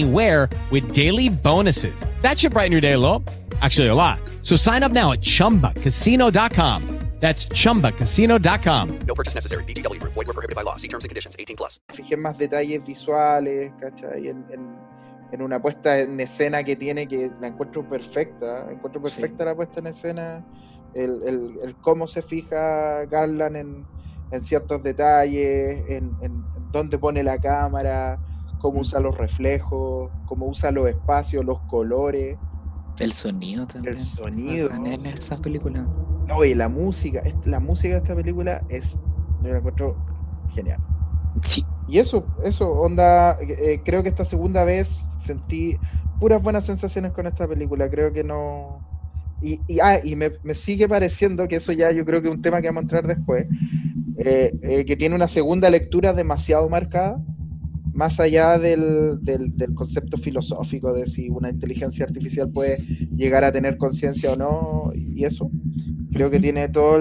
anywhere with daily bonuses. That should brighten your day a little. Actually, a lot. So sign up now at chumbacasino.com. That's chumbacasino.com. No purchase necessary. VGW Group. Void were prohibited by law. See terms and conditions. 18 plus. fijé más detalles visuales, ¿cachai? En, en- en una puesta en escena que tiene que la encuentro perfecta, encuentro perfecta la puesta en escena, el, el- el cómo se fija Garland en, en ciertos detalles, en, en dónde pone la cámara, cómo usa los reflejos, cómo usa los espacios, los colores, El sonido también. el sonido. En, en esta película. No, y la música, la música de esta película es, yo la encuentro genial. Sí. Y eso, eso, onda, eh, creo que esta segunda vez sentí puras buenas sensaciones con esta película, creo que no... Y, y, ah, y me, me sigue pareciendo que eso ya yo creo que es un tema que vamos a entrar después, eh, eh, que tiene una segunda lectura demasiado marcada, más allá del, del, del concepto filosófico de si una inteligencia artificial puede llegar a tener conciencia o no, y eso. Creo que tiene toda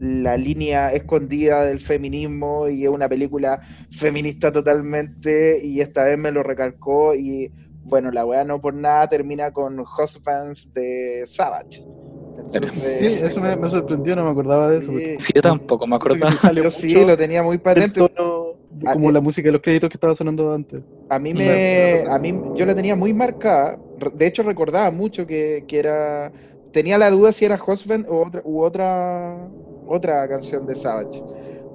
la línea escondida del feminismo y es una película feminista totalmente y esta vez me lo recalcó y bueno, la weá no por nada termina con Husbands de Savage. Sí, eso me, me sorprendió, no me acordaba de eso. porque Sí, yo tampoco me acordaba. yo sí lo tenía muy el patente. tono de Ah, como eh, la música de los créditos que estaba sonando antes. A mí Me- me, a mí yo la tenía muy marcada. De hecho recordaba mucho que, que era, tenía la duda si era Husband o otra, u otra, otra canción de Savage.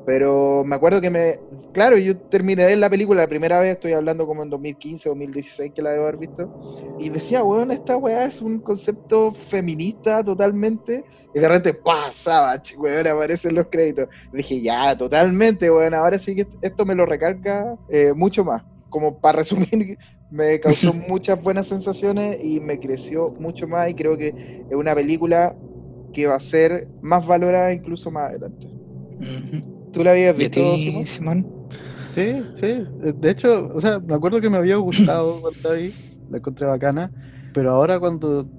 Pero me acuerdo que me, claro, yo terminé de ver la película la primera vez, estoy hablando como en 2015 o 2016 que la debo haber visto, y decía, weón, esta weá es un concepto feminista totalmente, y de repente, ¡pah! Savage, weón, aparecen los créditos. Dije, ya, totalmente, weón, ahora sí que esto me lo recalca eh, mucho más. Como para resumir, me causó muchas buenas sensaciones y me creció mucho más, y creo que es una película que va a ser más valorada incluso más adelante. Ujú. ¿Tú la habías ¿Y a visto, Simón? Sí, sí. eh, De hecho, o sea, me acuerdo que me había gustado cuando ahí, la encontré bacana, pero ahora cuando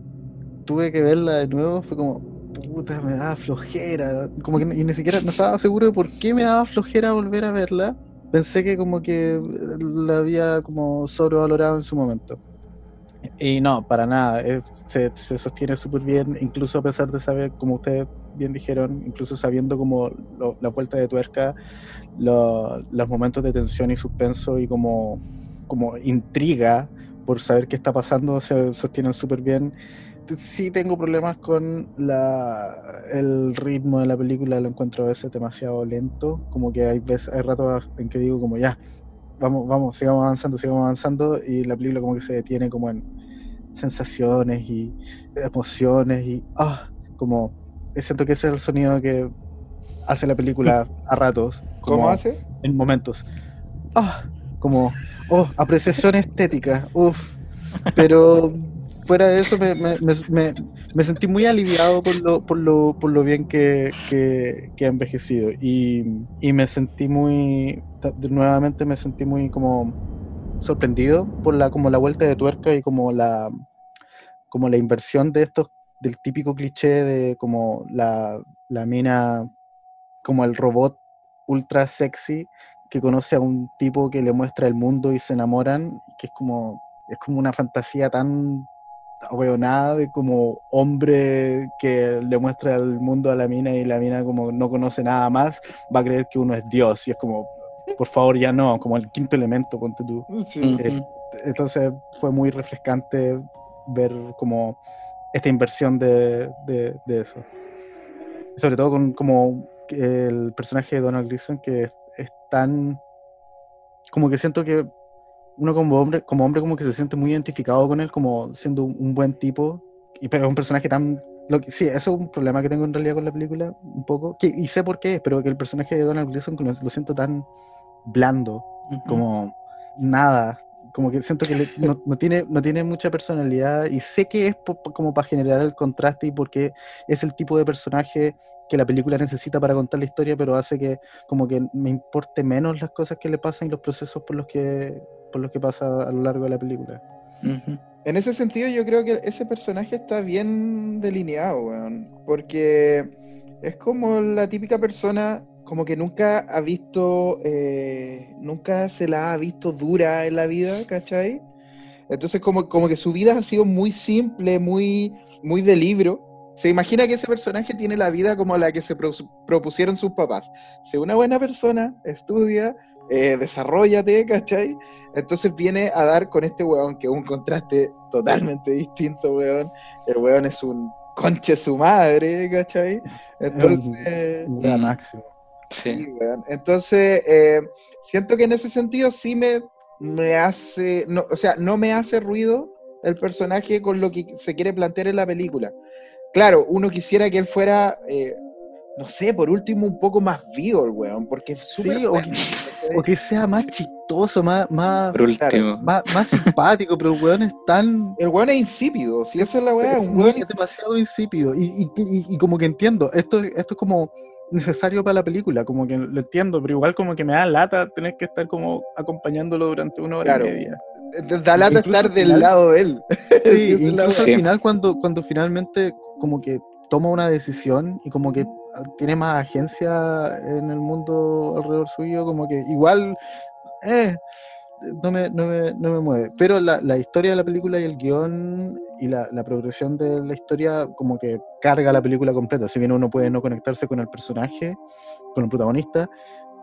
tuve que verla de nuevo fue como, puta, me daba flojera. Como que ni, ni siquiera no estaba seguro de por qué me daba flojera volver a verla. Pensé que como que la había como sobrevalorado en su momento. Y no, para nada, eh, se, se sostiene súper bien, incluso a pesar de saber, como ustedes bien dijeron, incluso sabiendo como lo- la vuelta de tuerca, lo- los momentos de tensión y suspenso y como, como intriga por saber qué está pasando se sostienen súper bien. Sí tengo problemas con la, el ritmo de la película, lo encuentro a veces demasiado lento, como que hay veces, hay ratos en que digo como ya, vamos, vamos, sigamos avanzando, sigamos avanzando, y la película como que se detiene como en sensaciones y emociones y ah, como siento que ese es el sonido que hace la película a ratos. ¿Cómo como hace? En momentos. Ah, como, oh, apreciación estética, uff. Pero fuera de eso me, me- me- me- sentí muy aliviado por lo, por lo, por lo bien que, que, que ha envejecido. Y, y me sentí muy, nuevamente me sentí muy como sorprendido por la, como la vuelta de tuerca y como la, como la inversión de estos, del típico cliché de como la, la mina, como el robot ultra sexy que conoce a un tipo que le muestra el mundo y se enamoran, que es como, es como una fantasía tan ahueonada de como hombre que le muestra el mundo a la mina y la mina como no conoce nada más, va a creer que uno es Dios y es como, por favor ya no, como el quinto elemento, ponte tú. Eh, entonces fue muy refrescante ver como esta inversión de, de- de eso. Sobre todo con como el personaje de Donald Gleason que es, es tan como que siento que uno como hombre, como hombre como que se siente muy identificado con él como siendo un, un buen tipo, y, pero es un personaje tan lo que, sí, eso es un problema que tengo en realidad con la película, un poco, que, y sé por qué, pero que el personaje de Donald Gleason lo, lo siento tan blando, como nada, como que siento que le- no, no tiene, no tiene mucha personalidad y sé que es po- como para generar el contraste y porque es el tipo de personaje que la película necesita para contar la historia, pero hace que como que me importe menos las cosas que le pasan y los procesos por los que, por los que pasa a lo largo de la película. En ese sentido, yo creo que ese personaje está bien delineado, weón. Porque es como la típica persona, como que nunca ha visto, eh, nunca se la ha visto dura en la vida, ¿cachai? Entonces, como, como que su vida ha sido muy simple, muy, muy de libro. Se imagina que ese personaje tiene la vida como la que se pro- propusieron sus papás. Sé una buena persona, estudia, eh, desarrollate, ¿cachai? Entonces viene a dar con este weón, que es un contraste totalmente distinto, weón. El weón es un conche su madre, ¿cachai? Entonces... Un gran máximo. Sí, weón. Entonces, eh, siento que en ese sentido sí me, me hace, no, o sea, no me hace ruido el personaje con lo que se quiere plantear en la película. Claro, uno quisiera que él fuera, eh, no sé, por último un poco más vivo el weón, porque es súper Sí, o bueno, que, o que sea más chistoso, más, más, Por último. más, más simpático, pero el weón es tan... El weón es insípido, si esa es la weá, un weón es demasiado insípido. Y, y- y- y como que entiendo, esto, esto es como necesario para la película, como que lo entiendo, pero igual como que me da lata tener que estar como acompañándolo durante una hora Claro. y media. da lata Incluso estar del lado de él. Sí, incluso al final cuando, cuando finalmente como que toma una decisión y como que ah, tiene más agencia en el mundo alrededor suyo, como que igual eh, no, me, no, me, no me mueve. Pero la, la historia de la película y el guion y la, la progresión de la historia como que carga la película completa. Si bien uno puede no conectarse con el personaje, con el protagonista,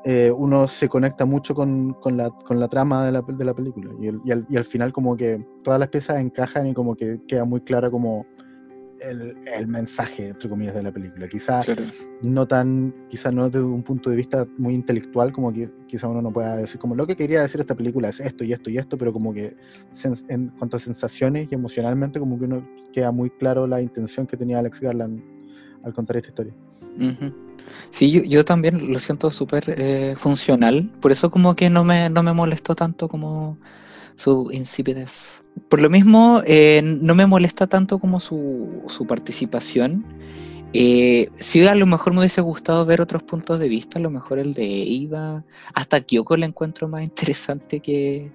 eh, uno se conecta mucho con, con la, con la trama de la, de la película. Y, el- y al, final como que todas las piezas encajan y como que queda muy clara como el, el mensaje, entre comillas, de la película. Quizá no tan, quizá no desde un punto de vista muy intelectual, como que quizá uno no pueda decir, como lo que quería decir esta película es esto y esto y esto, pero como que en cuanto a sensaciones y emocionalmente, como que uno queda muy claro la intención que tenía Alex Garland al contar esta historia. Ujú. Sí, yo, yo también lo siento súper eh, funcional, por eso como que no me, no me molestó tanto como su insipidez. Por lo mismo, eh, no me molesta tanto como su, su participación. Eh, sí, a lo mejor me hubiese gustado ver otros puntos de vista, a lo mejor el de Ida, hasta Kyoko le encuentro más interesante que,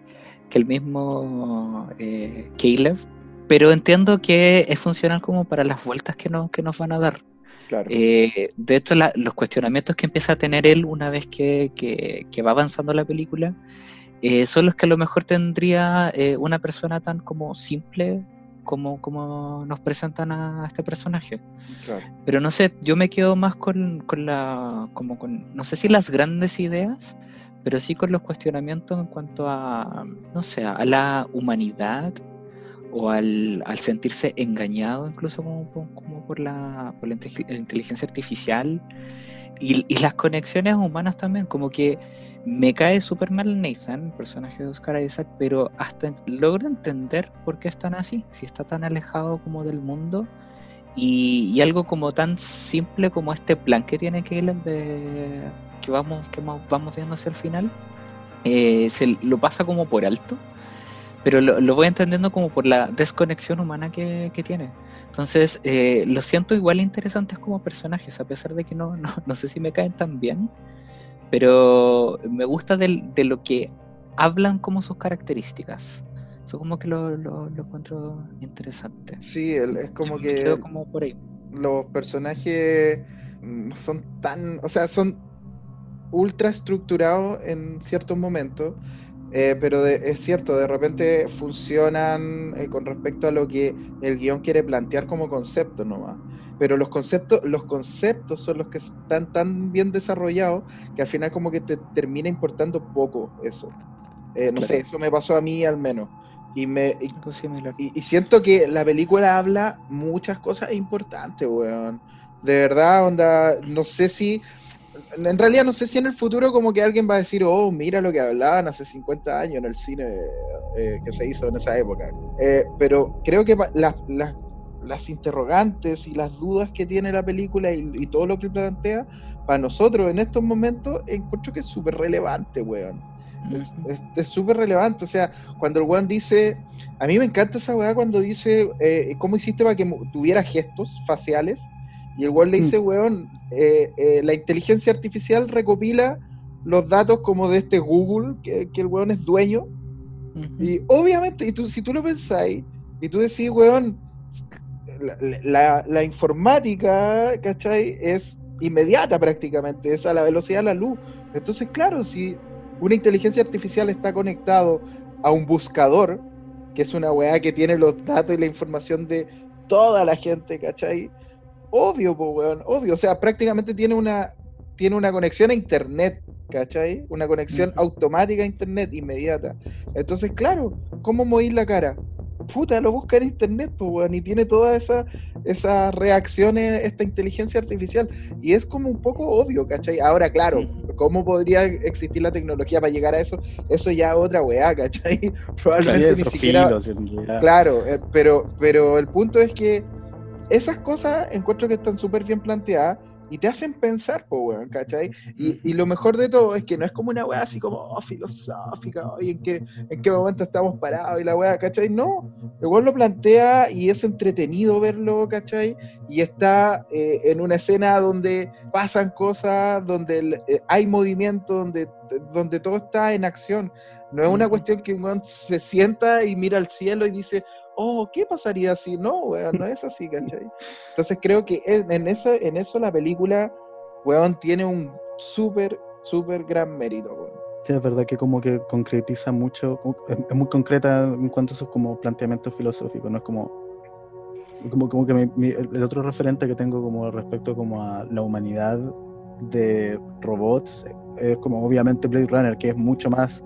que el mismo eh, Caleb, pero entiendo que es funcional como para las vueltas que nos, que nos van a dar. Claro. Eh, de hecho, la- los cuestionamientos que empieza a tener él una vez que, que- que va avanzando la película eh, son los que a lo mejor tendría eh, una persona tan como simple como, como nos presentan a este personaje. Claro. Pero no sé, yo me quedo más con, con la, como con, no sé si las grandes ideas, pero sí con los cuestionamientos en cuanto a, no sé, a la humanidad o al, al sentirse engañado incluso como, por- como por, la, por la inte- inteligencia artificial y, y las conexiones humanas también, como que Me cae súper mal Nathan, el personaje de Oscar Isaac, pero hasta logro entender por qué están así, si está tan alejado como del mundo y, algo como tan simple como este plan que tiene Caleb de que vamos, que vamos- viendo hacia el final, eh, se lo pasa como por alto, pero lo, voy entendiendo como por la desconexión humana que, que tiene. Entonces, eh, lo siento igual interesantes como personajes, a pesar de que no, no, no sé si me caen tan bien, pero me gusta de lo que hablan como sus características. Eso como que lo, lo, lo encuentro interesante. Sí, es como Me que quedo como por ahí. los personajes mm, son tan, o sea, son ultra estructurados en ciertos momentos, eh, pero de- es cierto, de repente funcionan eh, con respecto a lo que el guion quiere plantear como concepto nomás. Pero los conceptos, los conceptos son los que están tan bien desarrollados que al final como que te termina importando poco eso. Eh, no sé, eso me pasó a mí al menos. Y me, y siento que la película habla muchas cosas importantes, weón. De verdad, onda, no sé si, en realidad no sé si en el futuro como que alguien va a decir, oh, mira lo que hablaban hace 50 años en el cine eh, que se hizo en esa época. Eh, pero creo que las, las, las interrogantes y las dudas que tiene la película y, y todo lo que plantea, para nosotros en estos momentos, encuentro que es súper relevante, weón. Es- es- súper relevante, o sea, cuando el weón dice, a mí me encanta esa weá cuando dice, eh, ¿cómo hiciste para que tuviera gestos faciales? Y el weón le dice, weón, eh, eh, la inteligencia artificial recopila los datos como de este Google, que, que el weón es dueño. Y obviamente, y tú, si tú lo pensáis, y tú decís, weón, la, la- la informática, ¿cachai? Es inmediata prácticamente, es a la velocidad de la luz. Entonces, claro, si una inteligencia artificial está conectado a un buscador, que es una weá que tiene los datos y la información de toda la gente, ¿cachai? Obvio, po, weón, obvio. O sea, prácticamente tiene una, tiene una conexión a internet, ¿cachai? Una conexión automática a internet inmediata. Entonces, claro, ¿cómo mover la cara? Puta, lo busca en internet, pues, weón, y tiene todas esas esas reacciones, esta inteligencia artificial. Y es como un poco obvio, ¿cachai? Ahora, claro, ¿cómo podría existir la tecnología para llegar a eso? Eso ya es otra weá, ¿cachai? Probablemente ni siquiera. filo, si en realidad. Claro, eh, pero, pero el punto es que esas cosas encuentro que están súper bien planteadas y te hacen pensar, po, weón, ¿cachai? Y, y lo mejor de todo es que no es como una weá así como oh, filosófica, oye, ¿en qué, ¿en qué momento estamos parados? Y la weá, ¿cachai? No, el weón lo plantea y es entretenido verlo, ¿cachai? Y está eh, en una escena donde pasan cosas, donde el- eh, hay movimiento, donde, donde todo está en acción. No es una cuestión que un weón se sienta y mira al cielo y dice, oh, ¿qué pasaría si no, weón? No es así, ¿cachai? Entonces creo que en, eso, en eso la película, weón, tiene un súper, súper gran mérito, weón. Sí, es verdad que como que concretiza mucho, es, muy concreta en cuanto a sus como planteamientos filosóficos, no es como, como, como que el otro referente que tengo como respecto como a la humanidad de robots es como obviamente Blade Runner, que es mucho más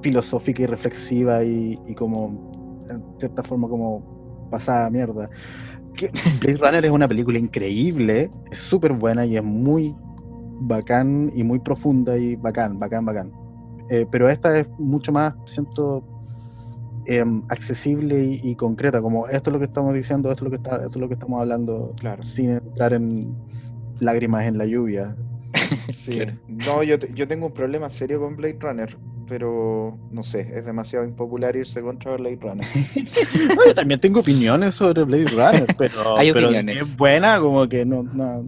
filosófica y reflexiva y como en cierta forma como pasada a mierda. Que Blade Runner es una película increíble, es súper buena y es muy bacán y muy profunda y bacán, bacán, bacán. Eh, pero esta es mucho más, siento, em, accesible y, y concreta, como esto es lo que estamos diciendo, esto es lo que, está, esto es lo que estamos hablando, sin entrar en lágrimas en la lluvia. Sí. No, yo, te- yo tengo un problema serio con Blade Runner, pero no sé, es demasiado impopular irse contra Blade Runner. No, yo también tengo opiniones sobre Blade Runner, pero, Hay pero opiniones. es buena, como que no, no.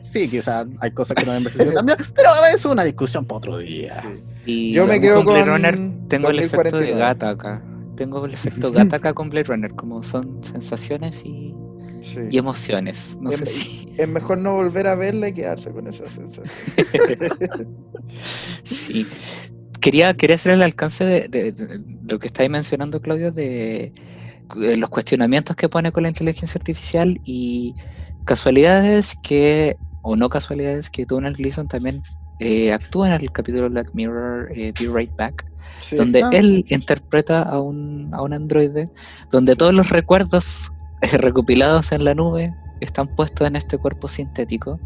Sí, quizás hay cosas que no han envejecido tan bien, pero es una discusión para otro día. Y Yo me con quedo Blade con Runner tengo el efecto de 2049. gata acá. Tengo el efecto gata acá con Blade Runner, como son sensaciones y, Sí. y emociones. No es, sé si. es mejor no volver a verla y quedarse con esa sensación. Sí. Quería, quería hacer el alcance de, de- de lo que estáis mencionando, Claudio, de, eh, los cuestionamientos que pone con la inteligencia artificial y casualidades que, o no casualidades, que Donald Gleason también eh, actúa en el capítulo Black Mirror eh, Be Right Back, Sí. donde Ah. él interpreta a un, a un androide, donde todos los recuerdos eh, recopilados en la nube están puestos en este cuerpo sintético.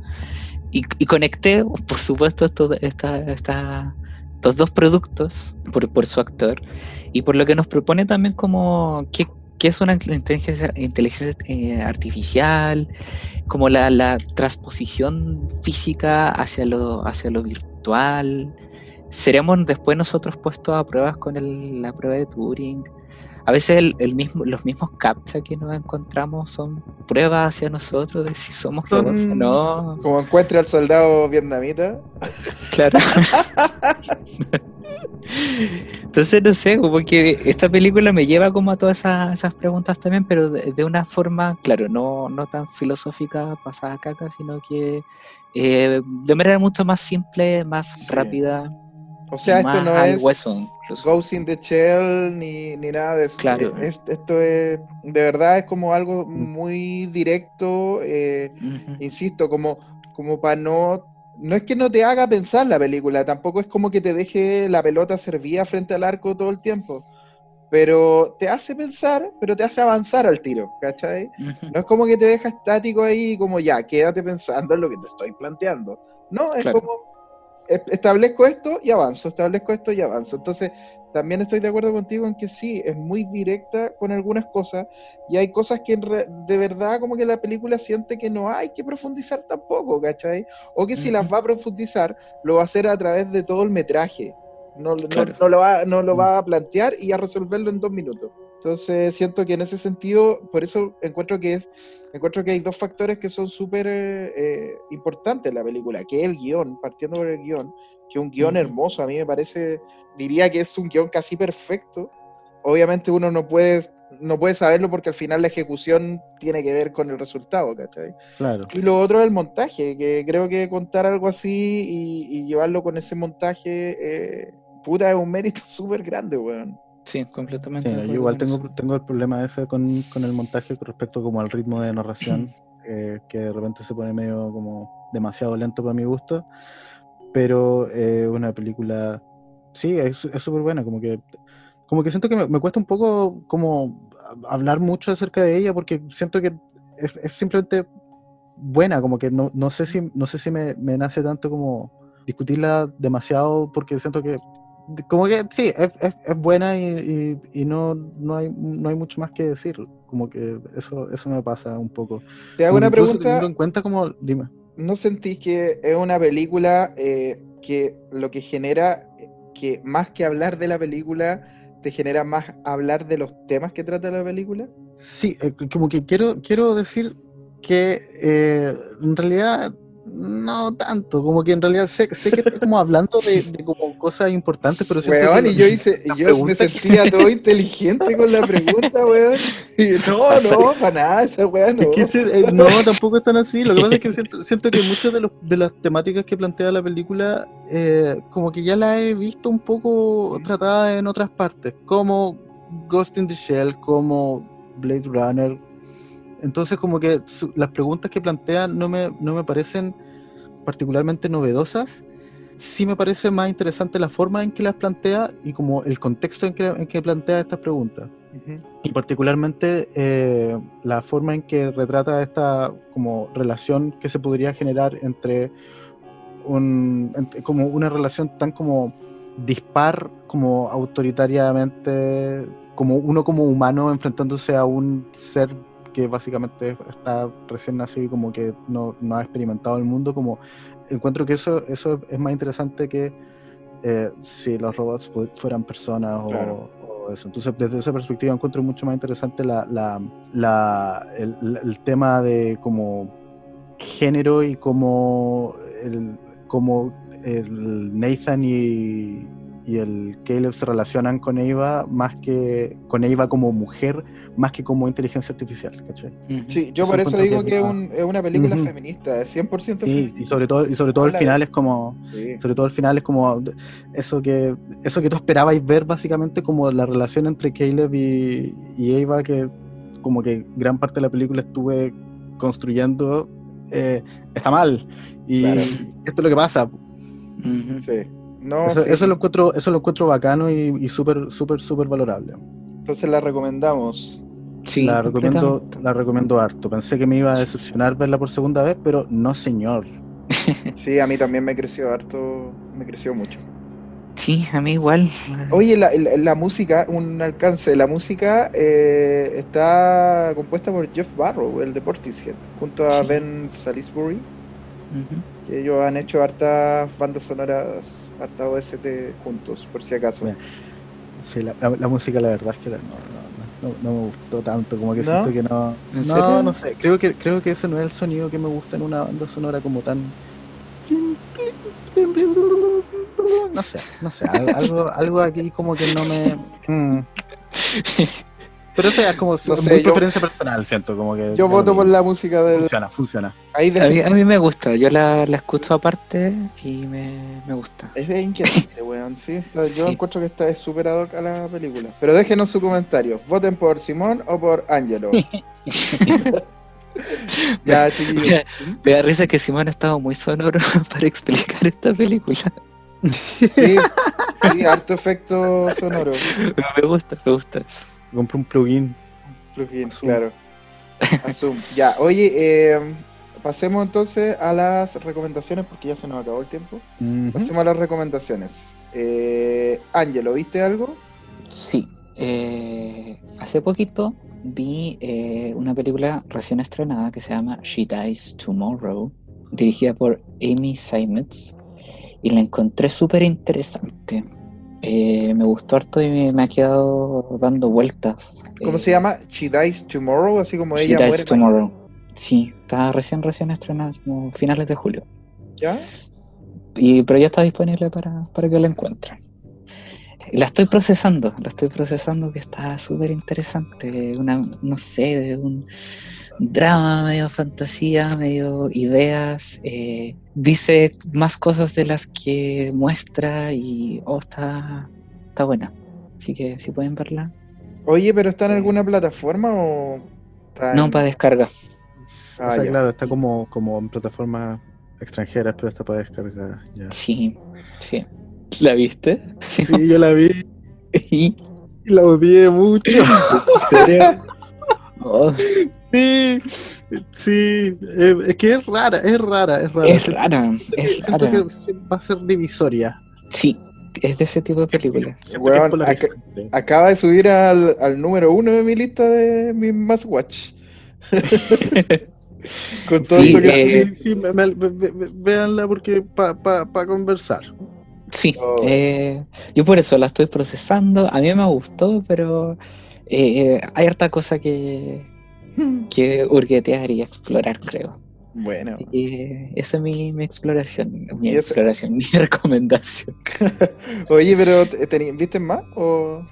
Y, y conecté, por supuesto, esto, esta, esta estos dos productos por, por su actor y por lo que nos propone también como qué, qué es una inteligencia, inteligencia eh, artificial, como la, la transposición física hacia lo, hacia lo virtual. ¿Seremos después nosotros puestos a pruebas con la prueba de Turing? A veces el, el mismo, los mismos captcha que nos encontramos son pruebas hacia nosotros de si somos robots o no. Como encuentra al soldado vietnamita. Claro. Entonces, no sé, como que esta película me lleva como a todas esas, esas preguntas también, pero de, de una forma, claro, no, no tan filosófica, pasada a caca, sino que eh, de manera mucho más simple, más rápida. O sea, esto más no es hueso, incluso. Ghost in the Shell ni, ni nada de eso. Claro. Eh, es- esto es, de verdad, es como algo muy directo, eh, insisto, como, como para no... No es que no te haga pensar la película, tampoco es como que te deje la pelota servida frente al arco todo el tiempo, pero te hace pensar, pero te hace avanzar al tiro, ¿cachai? No es como que te deja estático ahí, como ya, quédate pensando en lo que te estoy planteando. No, es Claro. como establezco esto y avanzo, establezco esto y avanzo. Entonces, también estoy de acuerdo contigo en que sí, es muy directa con algunas cosas y hay cosas que de verdad como que la película siente que no hay que profundizar tampoco, ¿cachai? O que si las va a profundizar, lo va a hacer a través de todo el metraje. No, no- Claro. no lo va, no lo va a plantear y a resolverlo en dos minutos. Entonces siento que en ese sentido, por eso encuentro que es, encuentro que hay dos factores que son súper eh, importantes en la película, que es el guion, partiendo por el guion, que es un guion hermoso, a mí me parece, diría que es un guion casi perfecto. Obviamente uno no puede, no puede saberlo porque al final la ejecución tiene que ver con el resultado, ¿cachai? Claro. Y lo otro es el montaje, que creo que contar algo así y, y llevarlo con ese montaje, eh, puta, es un mérito súper grande, weón. Sí, completamente. Sí, no, yo igual tengo, tengo el problema ese con, con el montaje con respecto como al ritmo de narración, eh, que de repente se pone medio como demasiado lento para mi gusto, pero eh, una película, sí, es es súper buena, como que, como que siento que me, me cuesta un poco como hablar mucho acerca de ella, porque siento que es, es simplemente buena, como que no, no sé si, no sé si me, me nace tanto como discutirla demasiado, porque siento que como que sí, es, es- es buena y, y- y no, no, hay, no hay mucho más que decir. Como que eso, eso me pasa un poco. Te hago Como una pregunta. teniendo en cuenta como, dime. ¿No sentís que es una película eh, que lo que genera, que más que hablar de la película, te genera más hablar de los temas que trata la película? Sí, eh, como que quiero, quiero decir que eh, en realidad no tanto, como que en realidad sé, sé que estoy como hablando de, de como cosas importantes, pero Weón, que y yo hice, yo me que- sentía todo inteligente con la pregunta, weón. Y no, no, para nada, esa weá no. Es que eh, no, tampoco es tan así. Lo que pasa es que siento, siento que muchas de, los- de las temáticas que plantea la película, eh, como que ya la he visto un poco tratada en otras partes, como Ghost in the Shell, como Blade Runner. Entonces, como que su- las preguntas que plantea no me, no me parecen particularmente novedosas. Sí me parece más interesante la forma en que las plantea y como el contexto en que, en que plantea estas preguntas y particularmente eh, la forma en que retrata esta como relación que se podría generar entre un entre- como una relación tan como dispar como autoritariamente como uno como humano enfrentándose a un ser que básicamente está recién nacido y como que no, no ha experimentado el mundo como encuentro que eso eso es más interesante que eh, si los robots fueran personas o, Claro. o eso. Entonces, desde esa perspectiva encuentro mucho más interesante la, la, la- el, el- el tema de como género y como el, como el Nathan y, y el Caleb se relacionan con Eva más que con Eva como mujer más que como inteligencia artificial, ¿cachai? Sí, yo por eso digo que es, un- es una película feminista, es 100% Sí, feminista. y sobre todo, y sobre todo el final es como, Sí. sobre todo el final es como eso que, eso que tú esperabais ver básicamente como la relación entre Caleb y, y Eva, que como que gran parte de la película estuve construyendo, eh, está mal. Y Claro. esto es lo que pasa. Sí. No, eso, sí. eso lo encuentro, eso lo encuentro bacano y, y súper, súper, súper valorable. Entonces la recomendamos. Sí, la recomiendo, la recomiendo harto. Pensé que me iba a decepcionar verla por segunda vez, pero no señor. Sí, a mí también me creció harto, me creció mucho. Sí, a mí igual. Oye, la, la- la música, un alcance, la música eh, está compuesta por Jeff Barrow, el de Portishead, junto a Sí. Ben Salisbury, Que ellos han hecho hartas bandas sonoras, harta OST juntos, por si acaso. Sí, la, la- la música la verdad es que no, no, no, no me gustó tanto, como que ¿No? siento que no... ¿En No, serio? no sé, creo que, creo que ese no es el sonido que me gusta en una banda sonora como tan... No sé, no sé, al- algo, algo aquí como que no me... mm. Pero eso ya es como sé, muy yo- preferencia personal, siento, como que... Yo voto por la música del... Funciona, funciona. Ahí A mí, de... a mí me gusta, yo la, la escucho aparte y me, me gusta. Es de inquietante, weón, sí. Yo Sí. encuentro que está es súper ad hoc a la película. Pero déjenos su comentario. ¿Voten por Simón o por Angelo? ya, chiquillos. Mira, Me da risa que Simón ha estado muy sonoro para explicar esta película. Sí, sí, harto efecto sonoro. Pero me gusta, me gusta. Compré un plugin. Plugin, Zoom. claro. A Zoom. Ya, oye, eh, pasemos entonces a las recomendaciones porque ya se nos acabó el tiempo. Pasemos a las recomendaciones. Eh, Ángelo, ¿viste algo? Sí, eh, hace poquito vi eh, una película recién estrenada que se llama She Dies Tomorrow, dirigida por Amy Seimetz, y la encontré súper interesante. Eh, me gustó harto y me, me ha quedado dando vueltas. ¿Cómo Eh, se llama? She Dies Tomorrow, así como She ella Dies muere. Tomorrow. Sí, está recién, recién estrenada, como finales de julio. ¿Ya? Y, pero ya está disponible para, para que lo encuentren. La estoy procesando, la estoy procesando que está súper interesante. Una, no sé, un drama, medio fantasía, medio ideas. eh, dice más cosas de las que muestra y oh, está, está buena. Así que si pueden verla. Oye, ¿pero está en alguna plataforma o...? está No, para descarga. Ah, o sea, ya. claro, está como, como en plataformas extranjeras, pero está para descargar ya. Sí, sí. ¿La viste? Sí, yo la vi ¿Y? la odié mucho. ¿En serio? Oh, Sí, sí, eh, es que es rara, es rara, es rara. es rara, es rara. que va a ser divisoria. Sí, es de ese tipo de película. Siento que es Weón, polarizante. Acaba de subir al, al número uno de mi lista de mi Must Watch. Con todo Sí, esto que... eh, Sí, sí, me- me- véanla porque para pa, pa conversar. Sí, Oh. eh, yo por eso la estoy procesando. A mí me gustó, pero eh, hay harta cosa que, que hurguetear y explorar, creo. Bueno. Esa es mi, mi exploración, mi exploración, mi recomendación. Oye, pero ¿te- teni- ¿viste más? O...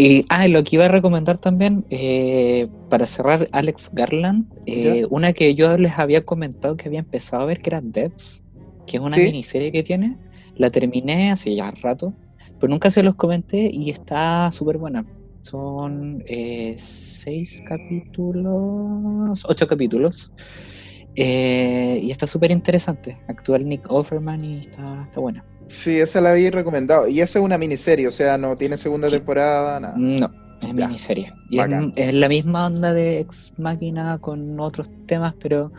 Y, ah, lo que iba a recomendar también, eh, para cerrar, Alex Garland, eh, una que yo les había comentado que había empezado a ver, que era Devs, que es una Sí. miniserie que tiene. La terminé hace ya rato, pero nunca se los comenté y está súper buena. Son eh, seis capítulos, ocho capítulos, eh, y está súper interesante. Actúa Nick Offerman y está, está buena. Sí, esa la había recomendado. Y esa es una miniserie, o sea, no tiene segunda Sí. temporada, nada. No, es Ya. miniserie. Y es, Bacán. es la misma onda de Ex Máquina con otros temas, pero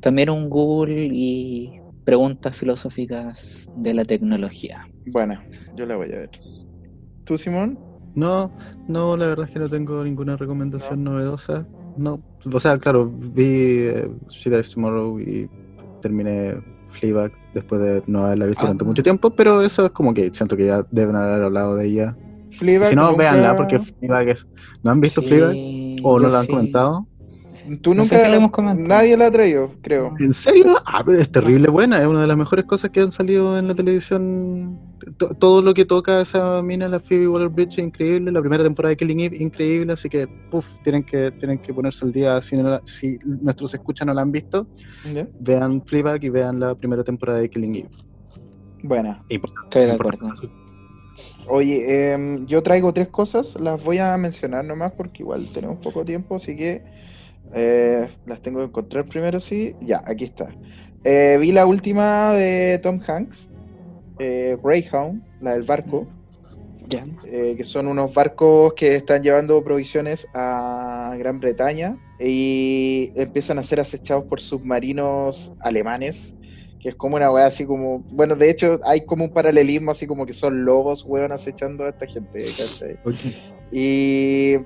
también un Google y preguntas filosóficas de la tecnología. Bueno, yo la voy a ver. ¿Tú, Simón? No, no, la verdad es que no tengo ninguna recomendación novedosa. No, o sea, claro, vi eh, She Dies Tomorrow y terminé Fleabag después de no haberla visto durante Ah. mucho tiempo, pero eso es como que siento que ya deben haber hablado de ella. Fleabag si no, nunca- véanla porque Fleabag es... ¿No han visto Sí, Fleabag? ¿O no la han sí. comentado? Tú No nunca... sé si la hemos comentado. Nadie la ha traído, creo. ¿En serio? Ah, pero es terrible buena, es una de las mejores cosas que han salido en la televisión. To- todo lo que toca esa mina, la Phoebe Waller-Bridge, es increíble. La primera temporada de Killing Eve, increíble. Así que, puff, tienen que, tienen que ponerse al día. Si, no la- si nuestros escuchas no la han visto, ¿Ya? vean Fleabag y vean la primera temporada de Killing Eve. Buena. Estoy de acuerdo. Oye, em, yo traigo tres cosas, las voy a mencionar nomás porque igual tenemos poco tiempo, así que eh, las tengo que encontrar primero, sí. Ya, aquí está. Eh, vi la última de Tom Hanks, eh, Greyhound, la del barco, Ya. eh, que son unos barcos que están llevando provisiones a Gran Bretaña y empiezan a ser acechados por submarinos alemanes que es como una weá así como, bueno, de hecho hay como un paralelismo así como que son lobos, weón, acechando a esta gente, ¿cachai? Y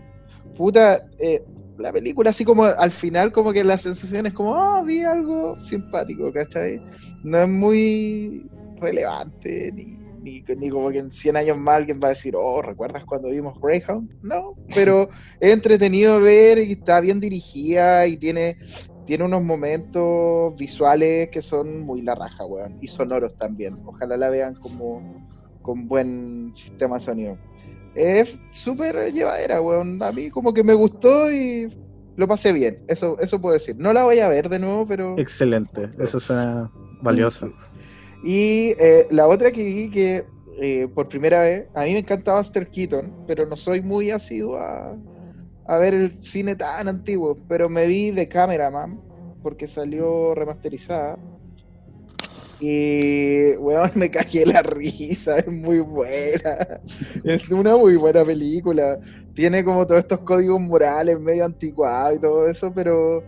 puta, eh, la película así como al final como que la sensación es como, ah, vi algo simpático, ¿cachai? No es muy relevante, ni, ni, ni como que en 100 años más alguien va a decir, oh, ¿recuerdas cuando vimos Greyhound? No, pero es entretenido ver y está bien dirigida y tiene, tiene unos momentos visuales que son muy la raja, weón, y sonoros también. Ojalá la vean como con buen sistema de sonido. Es súper llevadera, weón. A mí como que me gustó y lo pasé bien. Eso, eso puedo decir. No la voy a ver de nuevo, pero. Excelente, eso suena valioso. Y eh, la otra que vi que eh, por primera vez, a mí me encanta Buster Keaton, pero no soy muy asiduo a, a ver el cine tan antiguo. Pero me vi de Cameraman, porque salió remasterizada. Y, weón, me cagué la risa, es muy buena. Es una muy buena película. Tiene como todos estos códigos morales medio anticuados y todo eso, pero,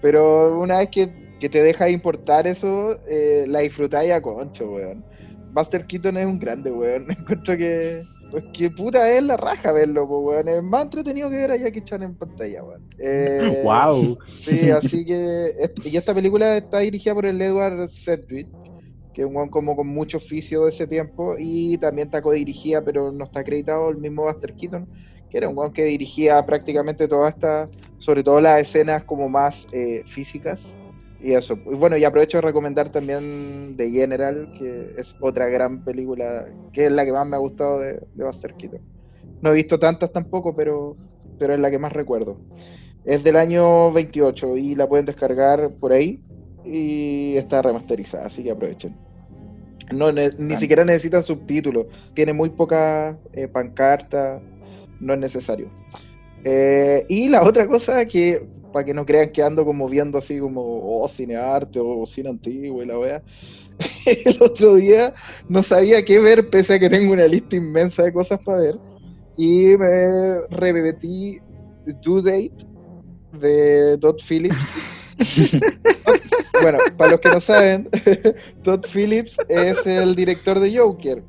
pero una vez que, que te deja de importar eso, eh, la disfrutáis a concho, weón. Buster Keaton es un grande, weón. Encuentro que, pues que puta es la raja verlo, pues, weón. Es más entretenido que ver a Jackie Chan en pantalla, weón. Eh, Wow. Sí, así que. Y esta película está dirigida por el Edward Sedgwick, que es un weón como con mucho oficio de ese tiempo. Y también está codirigida, pero no está acreditado el mismo Buster Keaton, que era un weón que dirigía prácticamente todas estas, sobre todo las escenas como más eh, físicas. Y eso. Bueno, y aprovecho de recomendar también The General, que es otra gran película, que es la que más me ha gustado de, de Buster Keaton. No he visto tantas tampoco, pero, pero es la que más recuerdo. Es del año 28 y la pueden descargar por ahí y está remasterizada, así que aprovechen. No, ne- ni siquiera necesitan subtítulos, tiene muy poca eh, pancarta, no es necesario. Eh, y la otra cosa que, para que no crean que ando como viendo así como, oh, cine arte o cine antiguo y la wea, el otro día no sabía qué ver, pese a que tengo una lista inmensa de cosas para ver, y me repetí Due Date de Todd Phillips. bueno, para los que no saben, Todd Phillips es el director de Joker.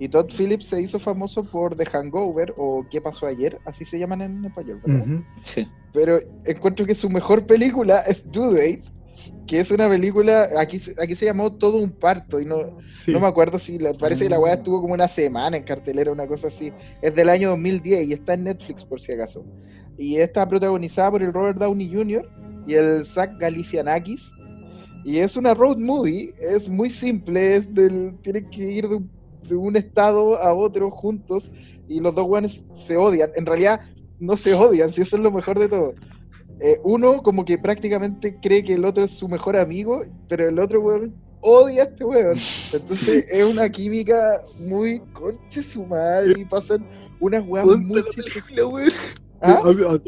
Y Todd Phillips se hizo famoso por The Hangover o ¿Qué pasó ayer? Así se llaman en español. Sí. Pero encuentro que su mejor película es Due Date, que es una película, aquí, se- aquí se llamó Todo un parto, y no, Sí. no me acuerdo si, la- parece que la weá estuvo como una semana en cartelera, una cosa así. Es del año 2010 y está en Netflix por si acaso. Y está protagonizada por el Robert Downey Jr. y el Zach Galifianakis. Y es una road movie, es muy simple, es del, tienen que ir de un, de un estado a otro juntos y los dos weones se odian. En realidad no se odian, si eso es lo mejor de todo. Eh, uno como que prácticamente cree que el otro es su mejor amigo, pero el otro weón odia a este weón. Entonces es una química muy conche su madre y pasan unas weas muy chistosas. ¿Ah?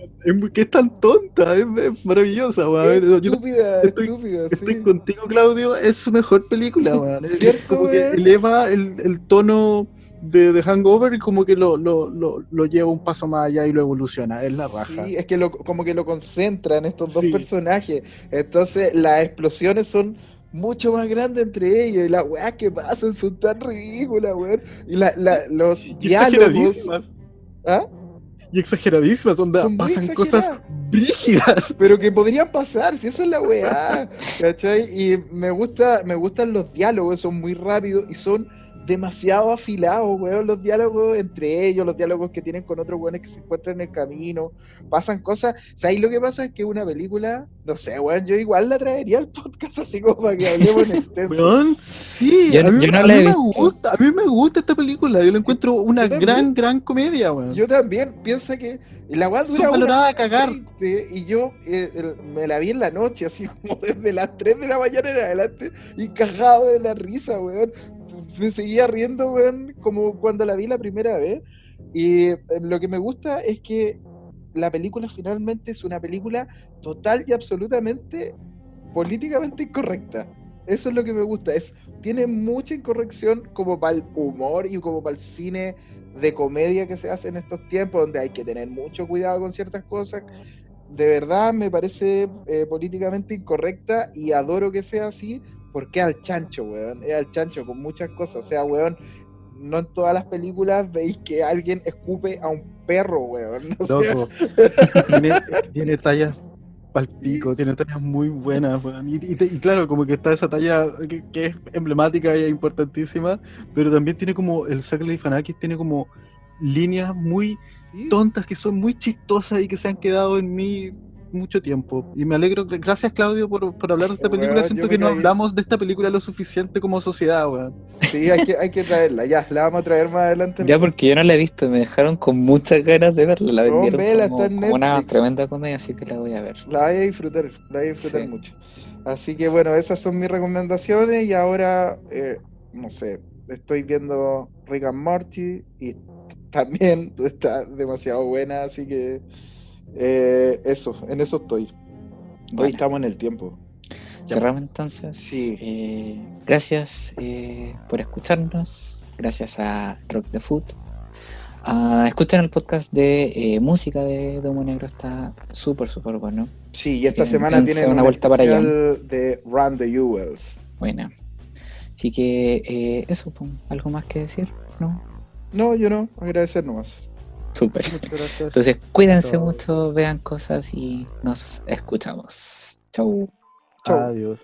Que es tan tonta, es, es maravillosa, weón. Estúpida, estoy- estúpida, estoy sí. contigo, Claudio. Es su mejor película, weón. Es ¿Cierto, como que eleva el, el tono de, de Hangover y como que lo, lo, lo, lo lleva un paso más allá y lo evoluciona. Es la raja. Sí, es que lo, como que lo concentran estos dos Sí. personajes. Entonces las explosiones son mucho más grandes entre ellos y las weas que pasan son tan ridículas, weón. Y la, la- los Y diálogos. ¿Ah? Y exageradísimas, onda, Son pasan cosas brígidas. pero que podrían pasar, si eso es la weá, ¿cachai? Y me gusta, me gustan los diálogos, son muy rápidos y son demasiado afilados, weón, los diálogos entre ellos, los diálogos que tienen con otros weones que se encuentran en el camino, pasan cosas, ¿sabes? Lo que pasa es que una película, no sé, weón, yo igual la traería al podcast así como para que hablemos en extenso. Weón, sí, Yo- a mí, yo no a mí me gusta, a mí me gusta esta película, yo la encuentro una también. gran, gran comedia, weón. Yo también, piensa que la weá dura una a cagar. 20, y yo eh, el- me la vi en la noche, así como desde las 3 de la mañana en adelante, y cagado de la risa, weón. Me seguía riendo, weón, como cuando la vi la primera vez. Y eh, lo que me gusta es que la película finalmente es una película total y absolutamente políticamente incorrecta. Eso es lo que me gusta. Es, tiene mucha incorrección como para el humor y como para el cine de comedia que se hace en estos tiempos, donde hay que tener mucho cuidado con ciertas cosas. De verdad me parece eh, políticamente incorrecta y adoro que sea así, porque al chancho, weón. Es al chancho con muchas cosas. O sea, weón, no en todas las películas veis que alguien escupe a un perro, weón. O sea, Loco. tiene, tiene tallas pal pico, tiene tallas muy buenas, weón. Y, y te- y claro, como que está esa talla que, que es emblemática y importantísima, pero también tiene como, el Zack Galifianakis tiene como líneas muy tontas que son muy chistosas y que se han quedado en mí mucho tiempo. Y me alegro, gracias Claudio por, por hablar de esta película. Siento que no hablamos de esta película lo suficiente como sociedad, weón. Sí, hay que, hay que traerla, ya, la vamos a traer más adelante. Ya porque yo no la he visto, me dejaron con muchas ganas de verla. La No, vendieron vela, como, una tremenda comedia, así que la voy a ver. La voy a disfrutar, la voy a disfrutar Sí. mucho. Así que bueno, esas son mis recomendaciones y ahora, eh, no sé, estoy viendo Rick and Morty y también está demasiado buena, así que eh, eso, en eso estoy. Hoy Bueno. estamos en el tiempo. Cerramos entonces. Sí. Eh, gracias eh, por escucharnos. Gracias a Rock the Food. Ah, escuchen el podcast de eh, música de Domo Negro, está súper, súper bueno. Sí, y esta Bien, semana tienen una un vuelta para allá. de Run the Jewels. Buena. Así que eh, eso, ¿algo más que decir? ¿No? No, yo no, agradecer nomás. Gracias. Entonces, cuídense mucho, vean cosas y nos escuchamos. Chau. Chau. Adiós.